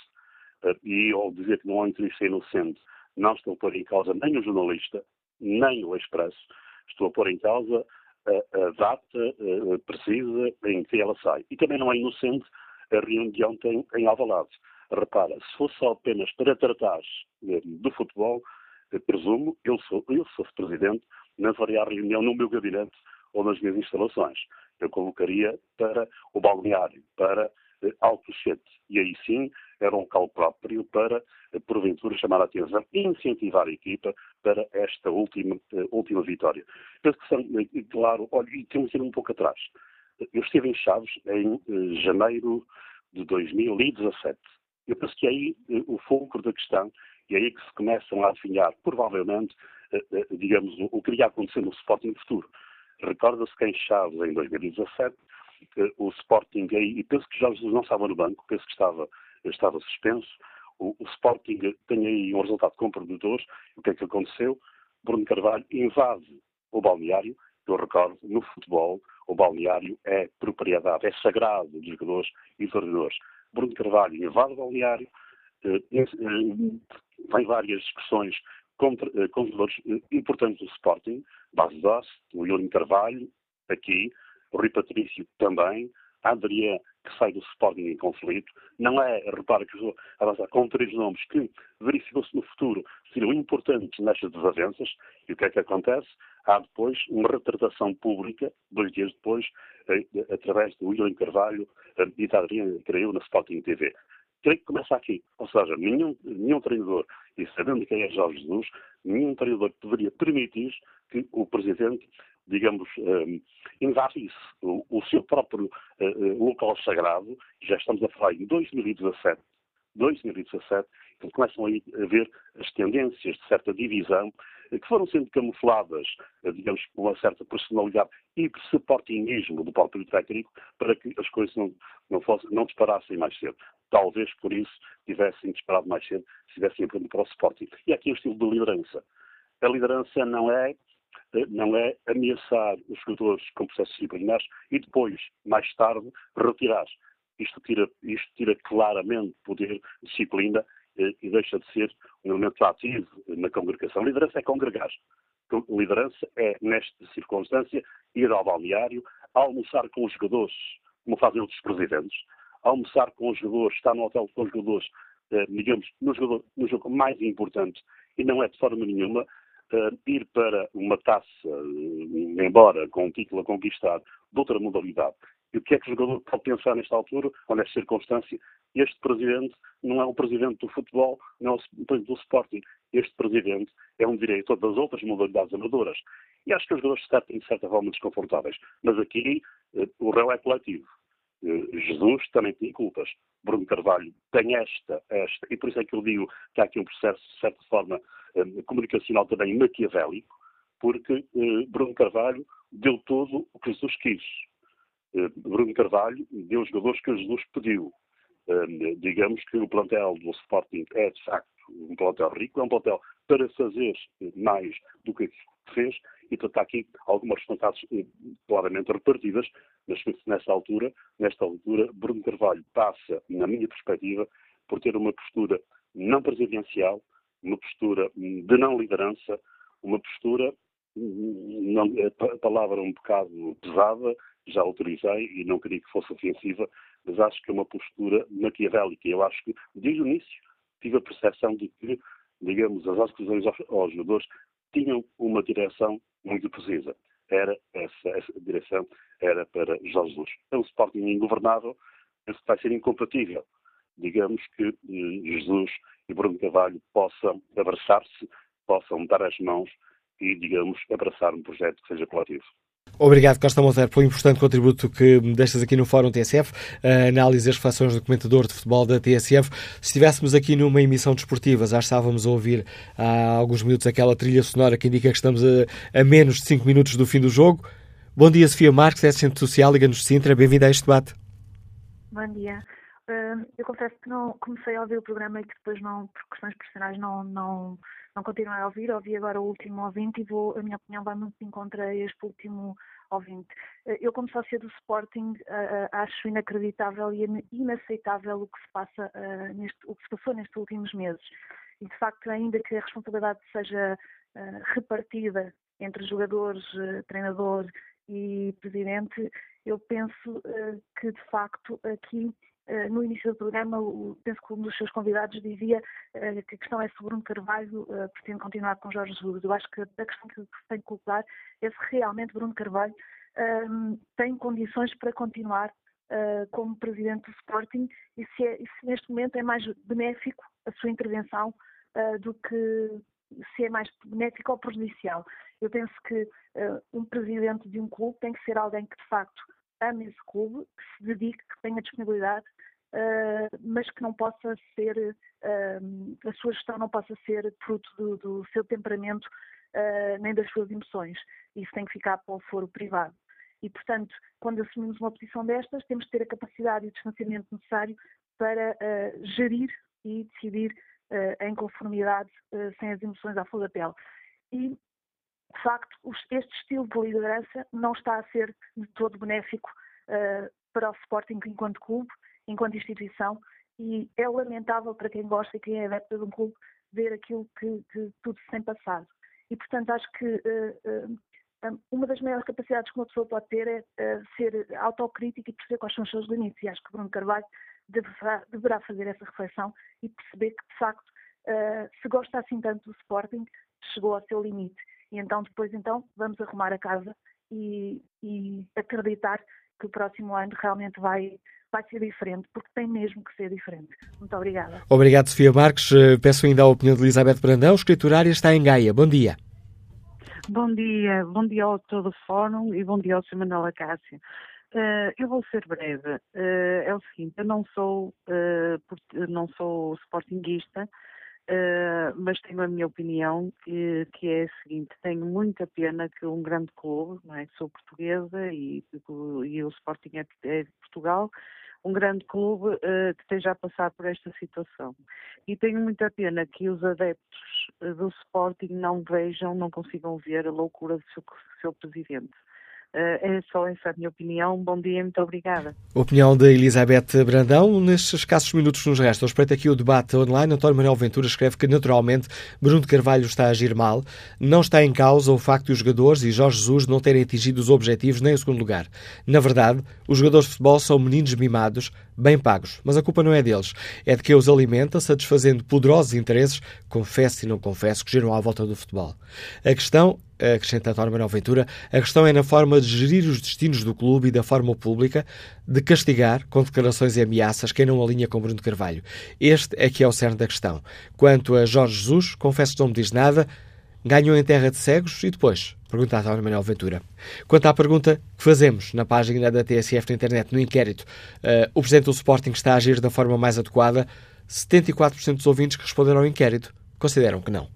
Eh, e ao dizer que não é uma entrevista inocente, não estou a pôr em causa nem o jornalista, nem o Expresso. Estou a pôr em causa a, a data a, precisa em que ela sai. E também não é inocente a reunião ontem em Alvalade. Repara, se fosse apenas para tratar eh, do futebol, presumo, eu sou, eu sou presidente, não faria reunião no meu gabinete ou nas minhas instalações. Eu convocaria para o balneário, para eh, Alcochete. E aí sim era um local próprio para, eh, porventura, chamar a atenção e incentivar a equipa para esta última, eh, última vitória. Penso que, são, claro, olha, e temos ir um pouco atrás. Eu estive em Chaves em janeiro de 2017. Eu penso que aí o fulcro da questão e é aí que se começam a adivinhar, provavelmente, eh, eh, digamos, o que iria acontecer no Sporting no futuro. Recorda-se que em Chaves, em 2017, eh, o Sporting, e penso que Jorge não estava no banco, penso que estava, estava suspenso, o, o Sporting tem aí um resultado comprometedor. O que é que aconteceu? Bruno Carvalho invade o balneário. Eu recordo, no futebol, o balneário é propriedade, é sagrado dos jogadores e treinadores. Bruno Carvalho invade o balneário, tem várias discussões eh, com eh, importantes do Sporting, Base Doss, o William Carvalho, aqui, o Rui Patrício também, a Adriã, que sai do Sporting em conflito. Não é, repara que a avançar com três nomes que verificou-se no futuro seriam importantes nestas desavenças. E o que é que acontece? Há depois uma retratação pública, dois dias depois, eh, através do William Carvalho e da Adriana, creio, na Sporting TV creio que começa aqui. Ou seja, nenhum, nenhum treinador, e sabendo quem é Jorge Jesus, nenhum treinador deveria permitir que o Presidente, digamos, um, invadisse o, o, seu próprio uh, local sagrado, já estamos a falar em 2017, 2017, então começam a ver as tendências de certa divisão que foram sendo camufladas, digamos, com uma certa personalidade e supportingismo do próprio técnico para que as coisas não, não, fossem, não disparassem mais cedo talvez por isso tivessem disparado mais cedo, se tivessem aprendido para o Sporting. E aqui o estilo de liderança. A liderança não é, não é ameaçar os jogadores com processos disciplinares e depois, mais tarde, retirar. Isto tira, isto tira claramente poder, disciplina eh, e deixa de ser um elemento ativo na congregação. Liderança é congregar. Liderança é, nesta circunstância, ir ao balneário, almoçar com os jogadores, como fazem outros presidentes, almoçar com os jogadores, estar no hotel com os jogadores, eh, digamos, no jogo, no jogo mais importante, e não é de forma nenhuma uh, ir para uma taça, uh, embora com um título a conquistar, de outra modalidade. E o que é que o jogador pode pensar nesta altura, ou nesta circunstância? Este presidente não é o presidente do futebol, não é o presidente do Sporting. Este presidente é um diretor das outras modalidades amadoras. E acho que os jogadores se sentem, de certa forma, desconfortáveis. Mas aqui o réu é coletivo. Jesus também tem culpas. Bruno Carvalho tem esta, esta, e por isso é que eu digo que há aqui um processo, de certa forma, eh, comunicacional também maquiavélico, porque eh, Bruno Carvalho deu tudo o que Jesus quis. Eh, Bruno Carvalho deu os jogadores que Jesus pediu. digamos que o plantel do Sporting é, de facto, um plantel rico, é um plantel para fazer mais do que fez, e portanto há aqui algumas responsabilidades claramente repartidas, mas nesta altura, nesta altura, Bruno Carvalho passa, na minha perspectiva, por ter uma postura não presidencial, uma postura de não liderança, uma postura, não, a palavra um bocado pesada, já autorizei e não queria que fosse ofensiva, mas acho que é uma postura maquiavélica. Eu acho que, desde o início, tive a percepção de que, digamos, as exclusões aos, aos jogadores tinham uma direção muito precisa. Era essa, essa direção era para Jorge Jesus. É um Sporting ingovernável, penso que vai ser incompatível. Digamos que eh, Jesus e Bruno Carvalho possam abraçar-se, possam dar as mãos e, digamos, abraçar um projeto que seja coletivo. Obrigado, Costa Monteiro, pelo importante contributo que deixas aqui no Fórum TSF, a análise e as reflexões do comentador de futebol da TSF. Se estivéssemos aqui numa emissão desportiva, já estávamos a ouvir há alguns minutos aquela trilha sonora que indica que estamos a, a menos de 5 minutos do fim do jogo. Bom dia, Sofia Marques, é Centro Social, Liga-nos de Sintra, bem-vinda a este debate. Bom dia. Uh, eu confesso que não comecei a ouvir o programa e que depois não, por questões profissionais, não, não, não continuei a ouvir. Ouvi agora o último ouvinte e vou, a minha opinião vai muito de encontro a este último ouvinte. Uh, eu, como sócia do Sporting, uh, acho inacreditável e inaceitável o que se passa, neste, o que se passou nestes últimos meses. E, de facto, ainda que a responsabilidade seja repartida entre jogadores, treinador e presidente, eu penso que, de facto, aqui eh, no início do programa, penso que um dos seus convidados dizia eh, que a questão é se Bruno Carvalho eh, pretende continuar com Jorge Jesus. Eu acho que a questão que se tem que colocar é se realmente Bruno Carvalho ehm, tem condições para continuar como presidente do Sporting e se, é, e se, neste momento é mais benéfico a sua intervenção do que se é mais benéfico ou prejudicial. Eu penso que um presidente de um clube tem que ser alguém que de facto ame esse clube, que se dedique, que tenha disponibilidade, uh, mas que não possa ser, uh, a sua gestão não possa ser fruto do, do seu temperamento uh, nem das suas emoções. Isso tem que ficar para o foro privado. E, portanto, quando assumimos uma posição destas, temos de ter a capacidade e o distanciamento necessário para gerir e decidir em conformidade, sem as emoções à flor da pele. E de facto, este estilo de liderança não está a ser de todo benéfico uh, para o Sporting enquanto clube, enquanto instituição, e é lamentável para quem gosta e quem é adepto de um clube ver aquilo que, que tudo se tem passado. E, portanto, acho que uh, uh, uma das maiores capacidades que uma pessoa pode ter é ser autocrítica e perceber quais são os seus limites. E acho que Bruno Carvalho deverá, deverá fazer essa reflexão e perceber que, de facto, se gosta assim tanto do Sporting, chegou ao seu limite e então depois então vamos arrumar a casa e, e acreditar que o próximo ano realmente vai, vai ser diferente, porque tem mesmo que ser diferente. Muito obrigada. Obrigado, Sofia Marques. Eh, peço ainda a opinião de Elizabeth Brandão, escriturária, está em Gaia. Bom dia. Bom dia, bom dia ao todo o fórum e bom dia ao Sr. Manuel Acácio. Uh, eu vou ser breve. Uh, é o seguinte, eu não sou, uh, não sou sportinguista, Uh, mas tenho a minha opinião, que, que, é a seguinte: tenho muita pena que um grande clube, não é? sou portuguesa e, e o Sporting é, é de Portugal, um grande clube uh, que esteja a passar por esta situação. E tenho muita pena que os adeptos do Sporting não vejam, não consigam ver a loucura do seu, do seu presidente. Eh, é só essa a minha opinião. Bom dia, muito obrigada. Opinião de Elizabeth Brandão. Nestes escassos minutos que nos restam, respeito aqui o debate online, António Manuel Ventura escreve que, naturalmente, Bruno de Carvalho está a agir mal. Não está em causa o facto de os jogadores e Jorge Jesus não terem atingido os objetivos nem o segundo lugar. Na verdade, os jogadores de futebol são meninos mimados, bem pagos. Mas a culpa não é deles. É de quem os alimenta, satisfazendo poderosos interesses, confesso e não confesso, que giram à volta do futebol. A questão acrescenta António Manuel Ventura, a questão é na forma de gerir os destinos do clube e da forma pública de castigar, com declarações e ameaças, quem não alinha com Bruno Carvalho. Este é que é o cerne da questão. Quanto a Jorge Jesus, confesso que não me diz nada, ganhou em terra de cegos e depois? Pergunta António Manuel Ventura. Quanto à pergunta que fazemos na página da TSF na internet, no inquérito, uh, o Presidente do Sporting está a agir da forma mais adequada, 74% dos ouvintes que responderam ao inquérito consideram que não.